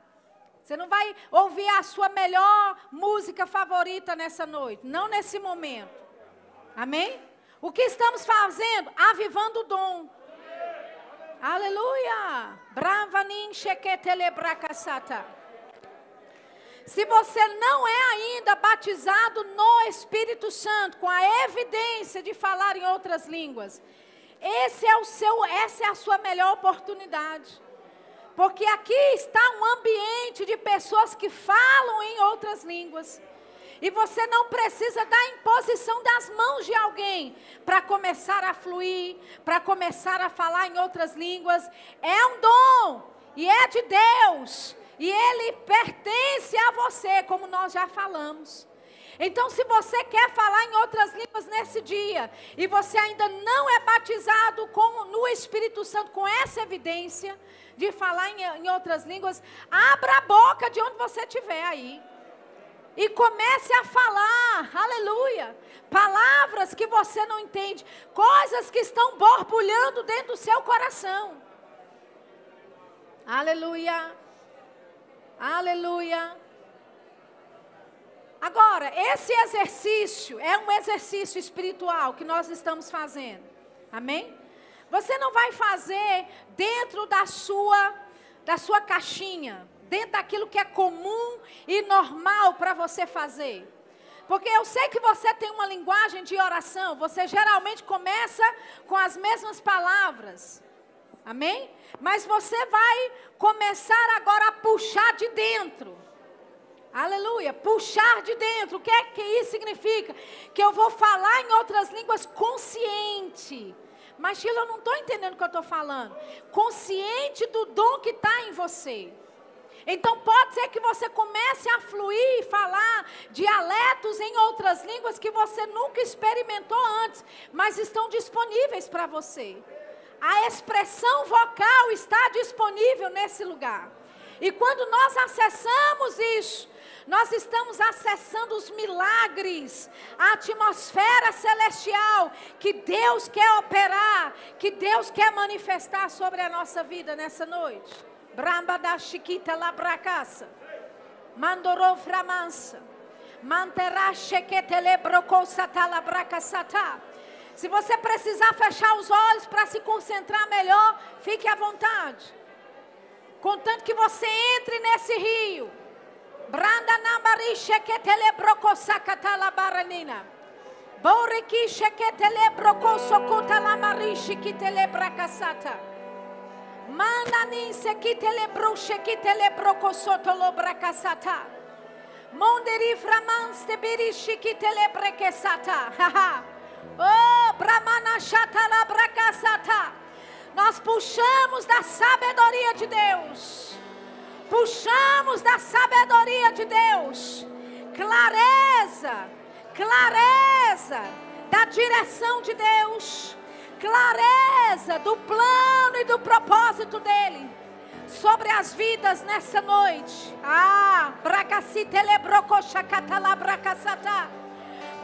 Você não vai ouvir a sua melhor música favorita nessa noite, não nesse momento. Amém? O que estamos fazendo? Avivando o dom. Aleluia! Bravanin. Se você não é ainda batizado no Espírito Santo, com a evidência de falar em outras línguas, esse é o seu, essa é a sua melhor oportunidade. Porque aqui está um ambiente de pessoas que falam em outras línguas. E você não precisa da imposição das mãos de alguém para começar a fluir, para começar a falar em outras línguas. É um dom e é de Deus. E ele pertence a você, como nós já falamos. Então, se você quer falar em outras línguas nesse dia e você ainda não é batizado com, no Espírito Santo com essa evidência, de falar em, em outras línguas, abra a boca de onde você estiver aí. E comece a falar, aleluia, palavras que você não entende, coisas que estão borbulhando dentro do seu coração. Aleluia, aleluia. Agora, esse exercício é um exercício espiritual que nós estamos fazendo, amém? Você não vai fazer dentro da sua da sua caixinha, dentro daquilo que é comum e normal para você fazer. Porque eu sei que você tem uma linguagem de oração, você geralmente começa com as mesmas palavras. Amém? Mas você vai começar agora a puxar de dentro. Aleluia. Puxar de dentro. O que é que isso significa? Que eu vou falar em outras línguas consciente. Mas, Sheila, eu não estou entendendo o que eu estou falando. Consciente do dom que está em você. Então pode ser que você comece a fluir e falar dialetos em outras línguas que você nunca experimentou antes, mas estão disponíveis para você. A expressão vocal está disponível nesse lugar. E quando nós acessamos isso, nós estamos acessando os milagres, a atmosfera celestial que Deus quer operar, que Deus quer manifestar sobre a nossa vida nessa noite. Bramba da chiquita lá pra casa. Mandorou framansa. Manterá chequetele brocosata lá bracasata. Se você precisar fechar os olhos para se concentrar melhor, fique à vontade. Contanto que você entre nesse rio. Branda nambari sheketele brokosakata la baranina. Boriki sheketele brokosokota la marishi kitele brakasata. Manani sekitele broshe kitele brokosoto lo brakasata. Monderi framanste birishi kitele brekesata. Haha. Oh, Brahmana Shatala Brakasata. Nós puxamos da sabedoria de Deus. Puxamos da sabedoria de Deus. Clareza, clareza da direção de Deus. Clareza do plano e do propósito dele sobre as vidas nessa noite. Ah, Bracasite lebrocochacatala bracasata.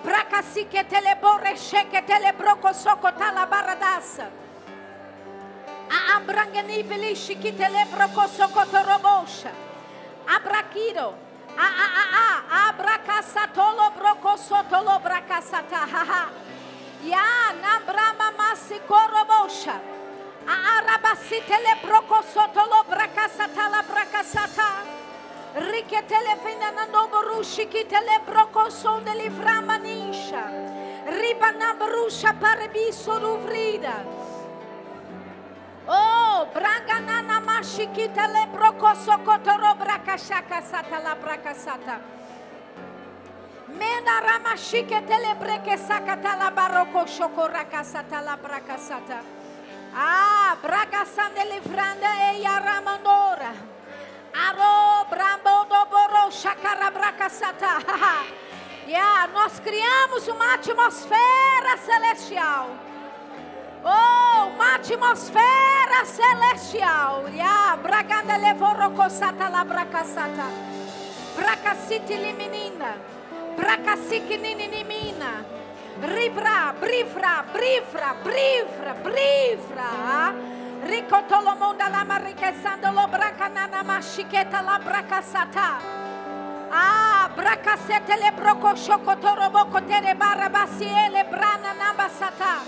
Prakasi que telebroko soko talabaradasa. A velishi que torobosha. Abrakiro. A a a a abrakasatolo broko sotolo brakasata. Ha ha. Ya nambrama masikorobosha. Arabasitele brokosotolo brakasatala brakasata. Riketele finanando borushikitele brokoson de livrama nisha. Ribanambrusha parebiso ruvrida. Oh, branganana mashikitele brokosokotoro brakashaka satala brakasata. Mena ramashike telebreke sakata la baroko shokoraka sata la brakasata. Ah, bragasande livranda e yaramandora. Aro brambo doboro shakarabracasata. yeah, nós criamos uma atmosfera celestial. Oh, uma atmosfera celestial. Yeah, braganda levorocosata la bracasata. Bracasiti liminina. Bracasique nininimina. Ribra, brivra, brivra, brivra, brivra. Ricotolomonda la mariquesando lo bracanana machiqueta la bracasata. Ah, bracasete le broco chocotoro boco tere barabaciele brana nambasata.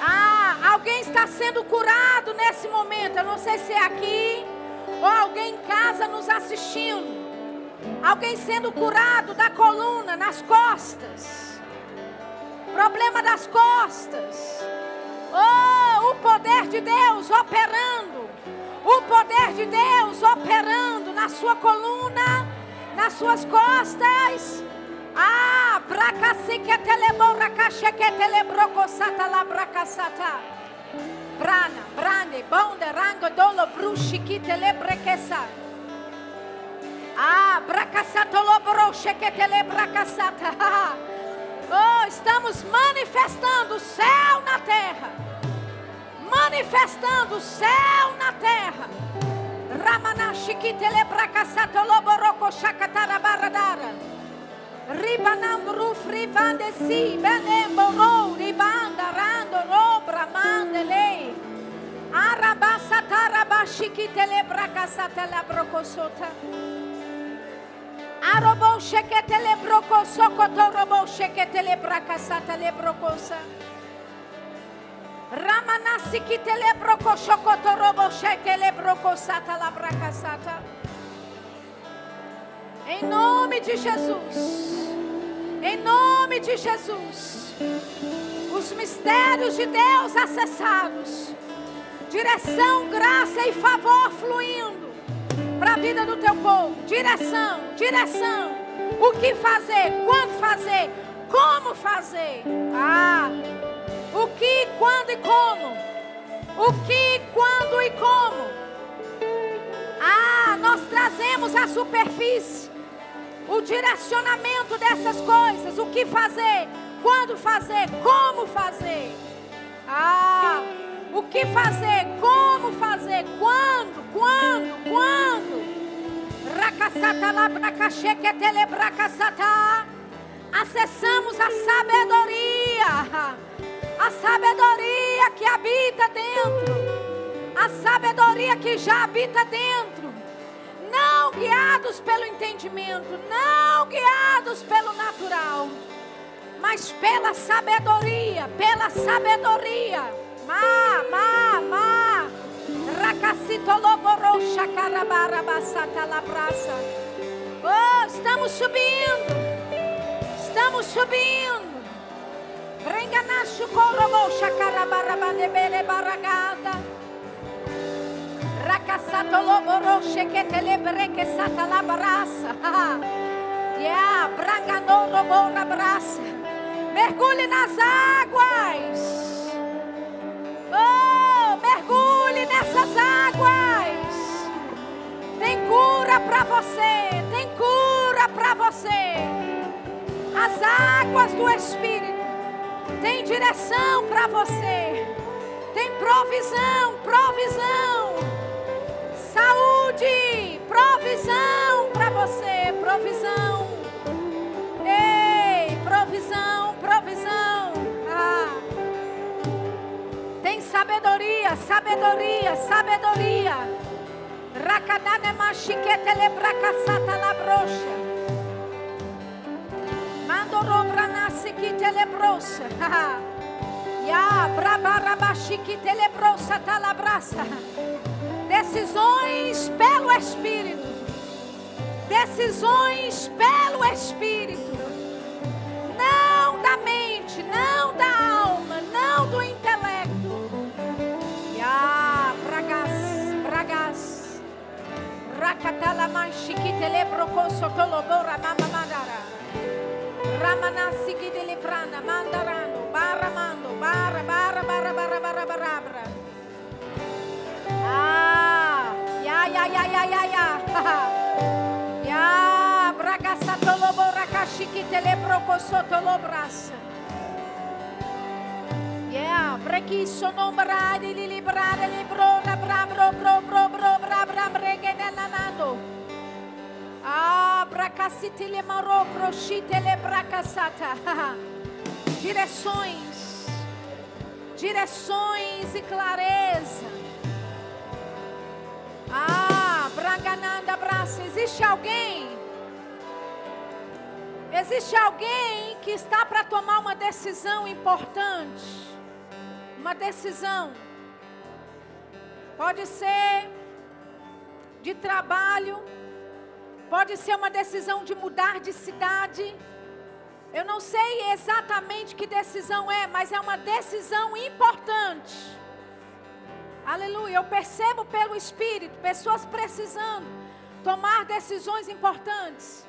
Ah, alguém está sendo curado nesse momento. Eu não sei se é aqui ou alguém em casa nos assistindo. Alguém sendo curado da coluna, nas costas. Problema das costas. Oh, o poder de Deus operando. O poder de Deus operando na sua coluna, nas suas costas. Ah, bracacique teleborra cacheque telebrocosata la bracasata. Brana, brande, bonde, rango, dolo, bruxi, que telebrequesa. Ah, bracasato lo broche que telebracasata. Oh, estamos manifestando o céu na terra. Manifestando o céu na terra. Ramanashi telebracasatoloboroko shakatarabaradara. Ribanambru frivandesi benemboro ribanda rando robra mandele. Arabasatarabashi telebracasatelabrocosota. Arobo sheketele broko sokoto robo sheketele brakasata le brokosa. Ramanasi kitele broko sokoto robo shekele brokosata la brakasata. Em nome de Jesus. Em nome de Jesus. Os mistérios de Deus acessados. Direção, graça e favor fluindo para a vida do teu povo. Direção, direção. O que fazer, quando fazer, como fazer. Ah, o que, quando e como. O que, quando e como. Ah, nós trazemos a superfície o direcionamento dessas coisas, o que fazer, quando fazer, como fazer. Ah, o que fazer, como fazer, quando, quando, quando. Acessamos a sabedoria, a sabedoria que habita dentro, a sabedoria que já habita dentro. Não guiados pelo entendimento, não guiados pelo natural, mas pela sabedoria, pela sabedoria. Ma, ma, ma. Racacito loborosha carabarabasata labraça. Oh, estamos subindo. Estamos subindo. Brenga nasce corobosha carabarabandebele baragada. Rakasato loboro shekete lebreke sata la brasa. Yeah, brangando lobora brasa. Mergulhe nas águas. Oh, mergulhe nessas águas. Tem cura para você, tem cura para você. As águas do Espírito tem direção para você. Tem provisão, provisão saúde, provisão para você, provisão. Ei, provisão, provisão. Tem sabedoria, sabedoria, sabedoria. Rakadane machiquete lebracasata la brocha. Mandorobra nasce que telebrosa. Ya brabarabachique telebrosa talabraça. Decisões pelo Espírito. Decisões pelo Espírito. Rakatala manchiki telebrocoso tolobora mama mandara. Ramanasi que delivrana mandarano, baramando, bara, bara, bara, bara, bara, bara, bara. Ah, ya, ya, ya, ya, ya, ya. Ya, bragasa tolobo rakashiki telebroko sotolo brasa. Yeah, breki sonombra di librare libro na bra bro bro bro bro bra bra brege nanando. Ah, bracasite le maro proshite le bracasata. Direções, direções e clareza. Ah, Brangananda Braça, existe alguém? Existe alguém que está para tomar uma decisão importante? Uma decisão. Pode ser de trabalho, pode ser uma decisão de mudar de cidade. Eu não sei exatamente que decisão é, mas é uma decisão importante. Aleluia. Eu percebo pelo Espírito pessoas precisando tomar decisões importantes.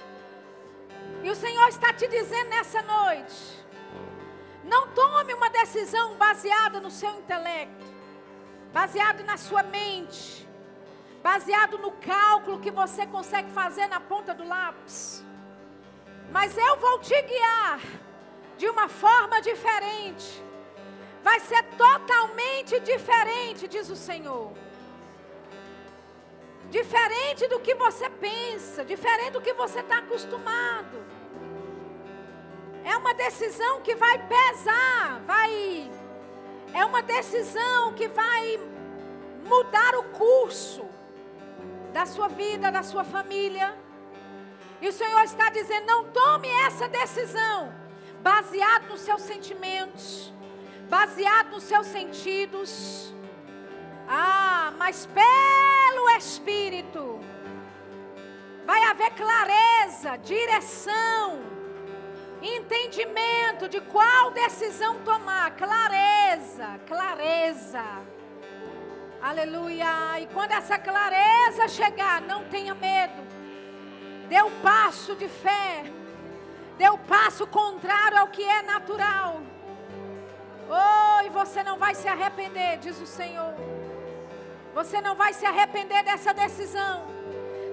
E o Senhor está te dizendo nessa noite: não tome uma decisão baseada no seu intelecto, baseado na sua mente, baseado no cálculo que você consegue fazer na ponta do lápis. Mas eu vou te guiar de uma forma diferente vai ser totalmente diferente, diz o Senhor. Diferente do que você pensa, diferente do que você está acostumado. É uma decisão que vai pesar, vai. É uma decisão que vai mudar o curso da sua vida, da sua família. E o Senhor está dizendo: não tome essa decisão baseado nos seus sentimentos, baseado nos seus sentidos. Ah, mas pelo Espírito vai haver clareza, direção, entendimento de qual decisão tomar. Clareza, clareza. Aleluia. E quando essa clareza chegar, não tenha medo. Dê o um passo de fé. Dê o um passo contrário ao que é natural. Oh, e você não vai se arrepender, diz o Senhor. Você não vai se arrepender dessa decisão.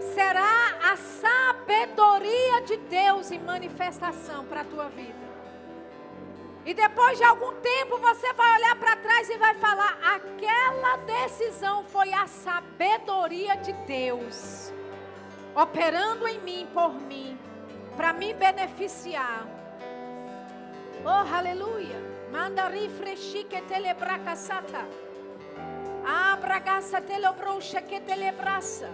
Será a sabedoria de Deus em manifestação para a tua vida. E depois de algum tempo você vai olhar para trás e vai falar: aquela decisão foi a sabedoria de Deus, operando em mim, por mim, para me beneficiar. Oh, aleluia. Manda rifrechique telebraca sata. Abragaça telebrouxa que telebraça.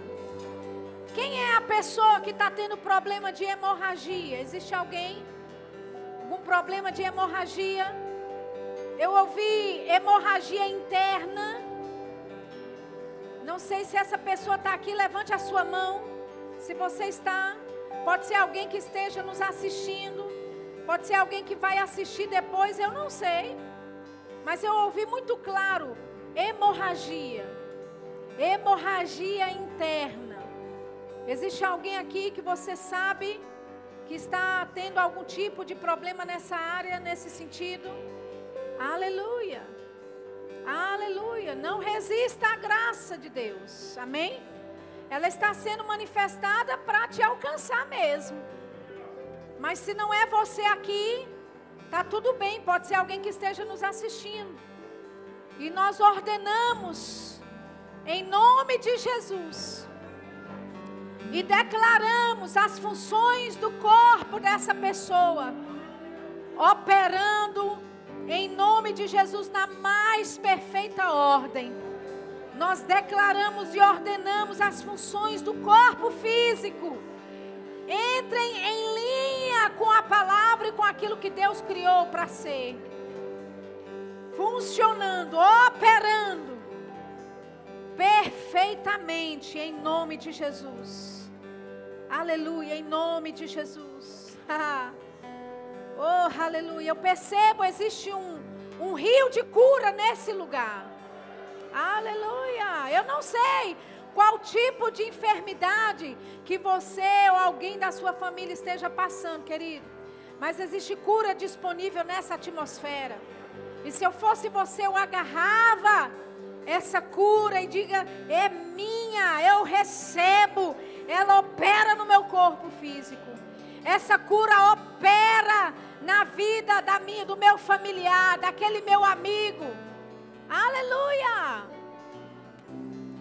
Quem é a pessoa que está tendo problema de hemorragia? Existe alguém? algum problema de hemorragia. Eu ouvi hemorragia interna. Não sei se essa pessoa está aqui, levante a sua mão. Se você está, pode ser alguém que esteja nos assistindo, pode ser alguém que vai assistir depois, eu não sei. Mas eu ouvi muito claro: hemorragia. Hemorragia interna. Existe alguém aqui que você sabe que está tendo algum tipo de problema nessa área, nesse sentido. Aleluia. Aleluia. Não resista à graça de Deus. Amém? Ela está sendo manifestada para te alcançar mesmo. Mas se não é você aqui, tá tudo bem, pode ser alguém que esteja nos assistindo. E nós ordenamos em nome de Jesus e declaramos as funções do corpo dessa pessoa, operando em nome de Jesus na mais perfeita ordem. Nós declaramos e ordenamos as funções do corpo físico. Entrem em linha com a palavra e com aquilo que Deus criou para ser. Funcionando, operando perfeitamente em nome de Jesus. Aleluia, em nome de Jesus. oh, aleluia. Eu percebo, existe um, um rio de cura nesse lugar. Aleluia. Eu não sei qual tipo de enfermidade que você ou alguém da sua família esteja passando, querido. Mas existe cura disponível nessa atmosfera. E se eu fosse você, eu agarrava essa cura e diga: é minha, eu recebo, ela opera no meu corpo físico. Essa cura opera na vida da minha, do meu familiar, daquele meu amigo. Aleluia!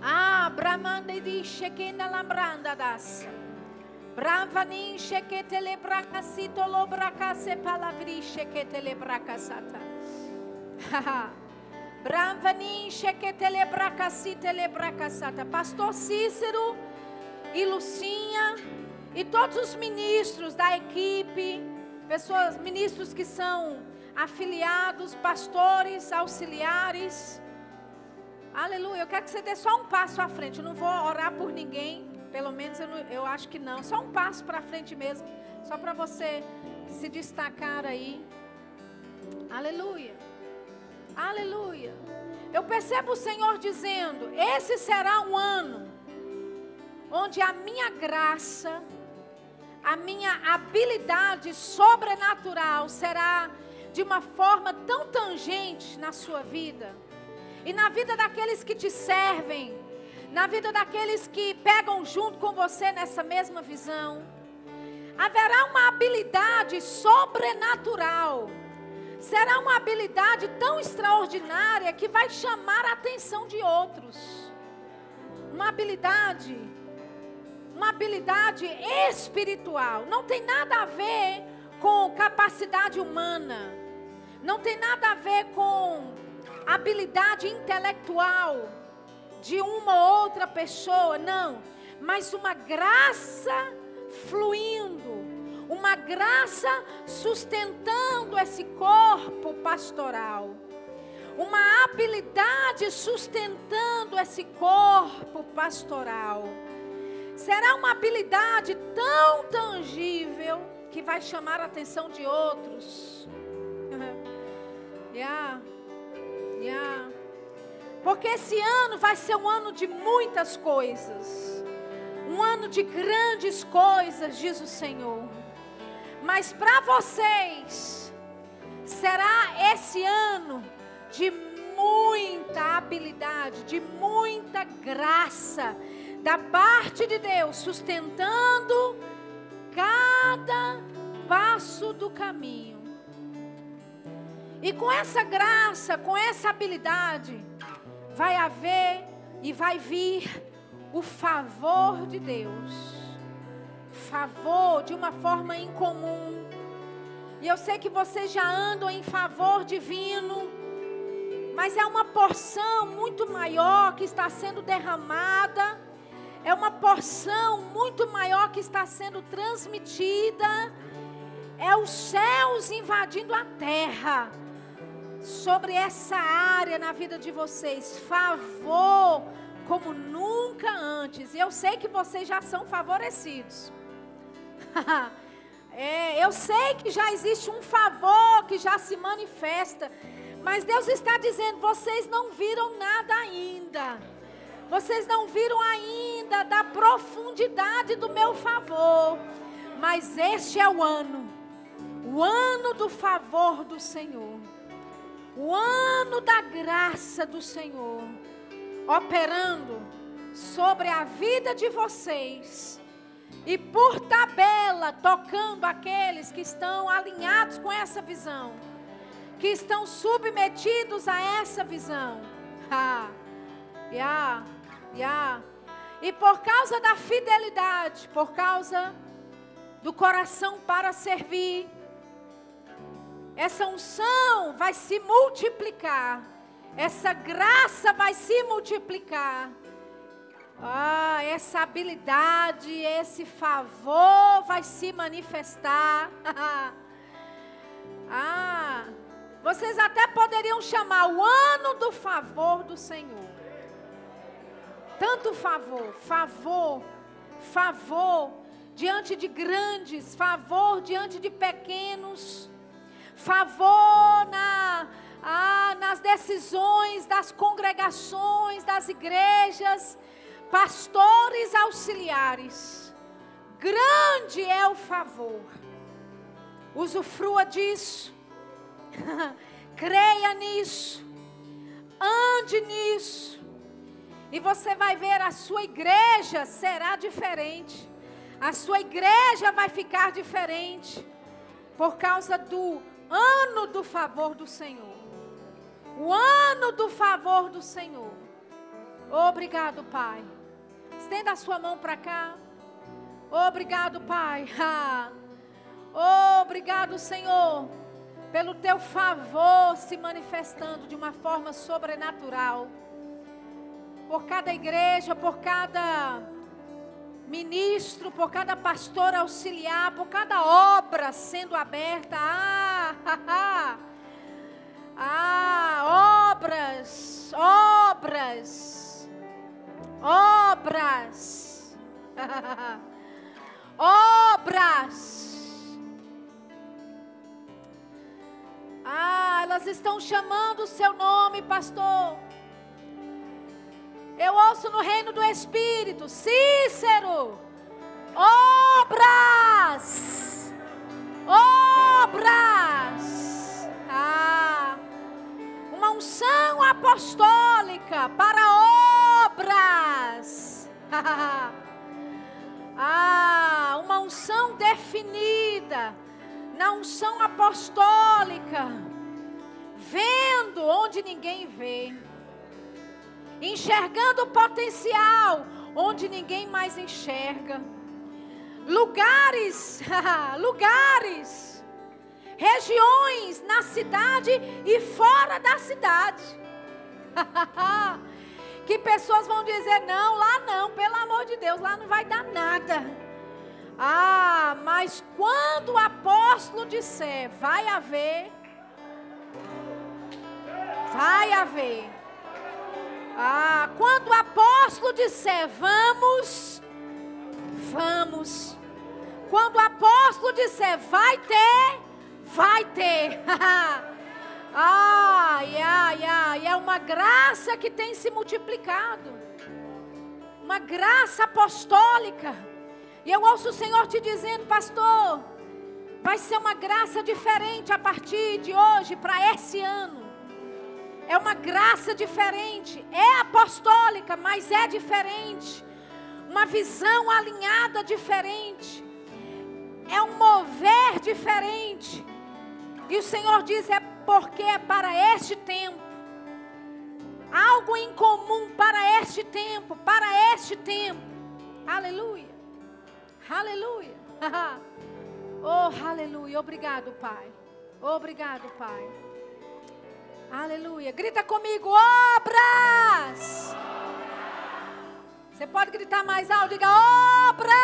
Ah, bramanda di shekenda lambranda das. Bravanin shekete lebraka sito lobraka se palavri shekete lebraka sata. Bravanin shekete lebraka site lebraka sata. Pastor Cícero e Lucinha e todos os ministros da equipe, pessoas, ministros que são afiliados, pastores, auxiliares. Aleluia. Eu quero que você dê só um passo à frente. Eu não vou orar por ninguém, pelo menos eu, não, eu acho que não. Só um passo para frente mesmo, só para você se destacar aí. Aleluia. Aleluia. Eu percebo o Senhor dizendo: esse será um ano onde a minha graça, a minha habilidade sobrenatural será de uma forma tão tangente na sua vida e na vida daqueles que te servem, na vida daqueles que pegam junto com você nessa mesma visão. Haverá uma habilidade sobrenatural. Será uma habilidade tão extraordinária que vai chamar a atenção de outros. Uma habilidade uma habilidade espiritual. Não tem nada a ver com capacidade humana. Não tem nada a ver com habilidade intelectual de uma ou outra pessoa, não. Mas uma graça fluindo, uma graça sustentando esse corpo pastoral. Uma habilidade sustentando esse corpo pastoral será uma habilidade tão tangível que vai chamar a atenção de outros. yeah. Yeah. Porque esse ano vai ser um ano de muitas coisas. Um ano de grandes coisas, diz o Senhor. Mas para vocês, será esse ano de muita habilidade, de muita graça da parte de Deus, sustentando cada passo do caminho. E com essa graça, com essa habilidade, vai haver e vai vir o favor de Deus. Favor de uma forma incomum. E eu sei que vocês já andam em favor divino, mas é uma porção muito maior que está sendo derramada, é uma porção muito maior que está sendo transmitida, é os céus invadindo a terra sobre essa área na vida de vocês. Favor como nunca antes. E eu sei que vocês já são favorecidos. é, eu sei que já existe um favor que já se manifesta. Mas Deus está dizendo: vocês não viram nada ainda. Vocês não viram ainda da profundidade do meu favor. Mas este é o ano o ano do favor do Senhor o ano da graça do Senhor operando sobre a vida de vocês e por tabela tocando aqueles que estão alinhados com essa visão, que estão submetidos a essa visão. Ah, yeah, yeah. E por causa da fidelidade, por causa do coração para servir, essa unção vai se multiplicar. Essa graça vai se multiplicar. Ah, essa habilidade, esse favor vai se manifestar. ah, vocês até poderiam chamar o ano do favor do Senhor. Tanto favor, favor, favor diante de grandes, favor diante de pequenos favor na, ah, nas decisões das congregações, das igrejas, pastores auxiliares. Grande é o favor. Usufrua disso. Creia nisso. Ande nisso. E você vai ver a sua igreja será diferente. A sua igreja vai ficar diferente por causa do ano do favor do Senhor. O ano do favor do Senhor. Obrigado, Pai. Estenda a sua mão para cá. Obrigado, Pai. Obrigado, Senhor, pelo teu favor se manifestando de uma forma sobrenatural. Por cada igreja, por cada ministro, por cada pastor auxiliar, por cada obra sendo aberta. Ah, ah, ah obras, obras, obras, obras. Ah, elas estão chamando o seu nome, pastor. Eu ouço no reino do Espírito, Cícero, obras, obras, ah, uma unção apostólica para obras, ah, uma unção definida, na unção apostólica, vendo onde ninguém vê enxergando o potencial onde ninguém mais enxerga. Lugares, lugares, regiões na cidade e fora da cidade. que pessoas vão dizer: não, lá não, pelo amor de Deus, lá não vai dar nada. Ah, mas quando o apóstolo disser, vai haver, vai haver ah, quando o apóstolo disser vamos, vamos. Quando o apóstolo disser vai ter, vai ter. ai, ai, ai, é um uma graça que tem se multiplicado. Uma graça apostólica. E eu ouço o Senhor te dizendo, pastor, vai ser uma graça diferente a partir de hoje para esse ano. É uma graça diferente, é apostólica, mas é diferente. Uma visão alinhada diferente. É um mover diferente. E o Senhor diz: é porque é para este tempo. Algo em comum para este tempo, para este tempo. Aleluia. Aleluia. oh, aleluia. Obrigado, Pai. Obrigado, Pai. Aleluia. Grita comigo, obras. Você pode gritar mais alto, diga obras.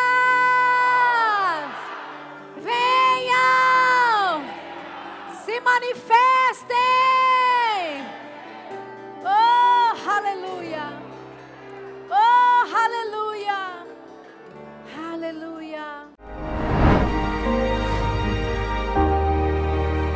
Venham. Se manifestem. Oh, aleluia. Oh, aleluia. Aleluia.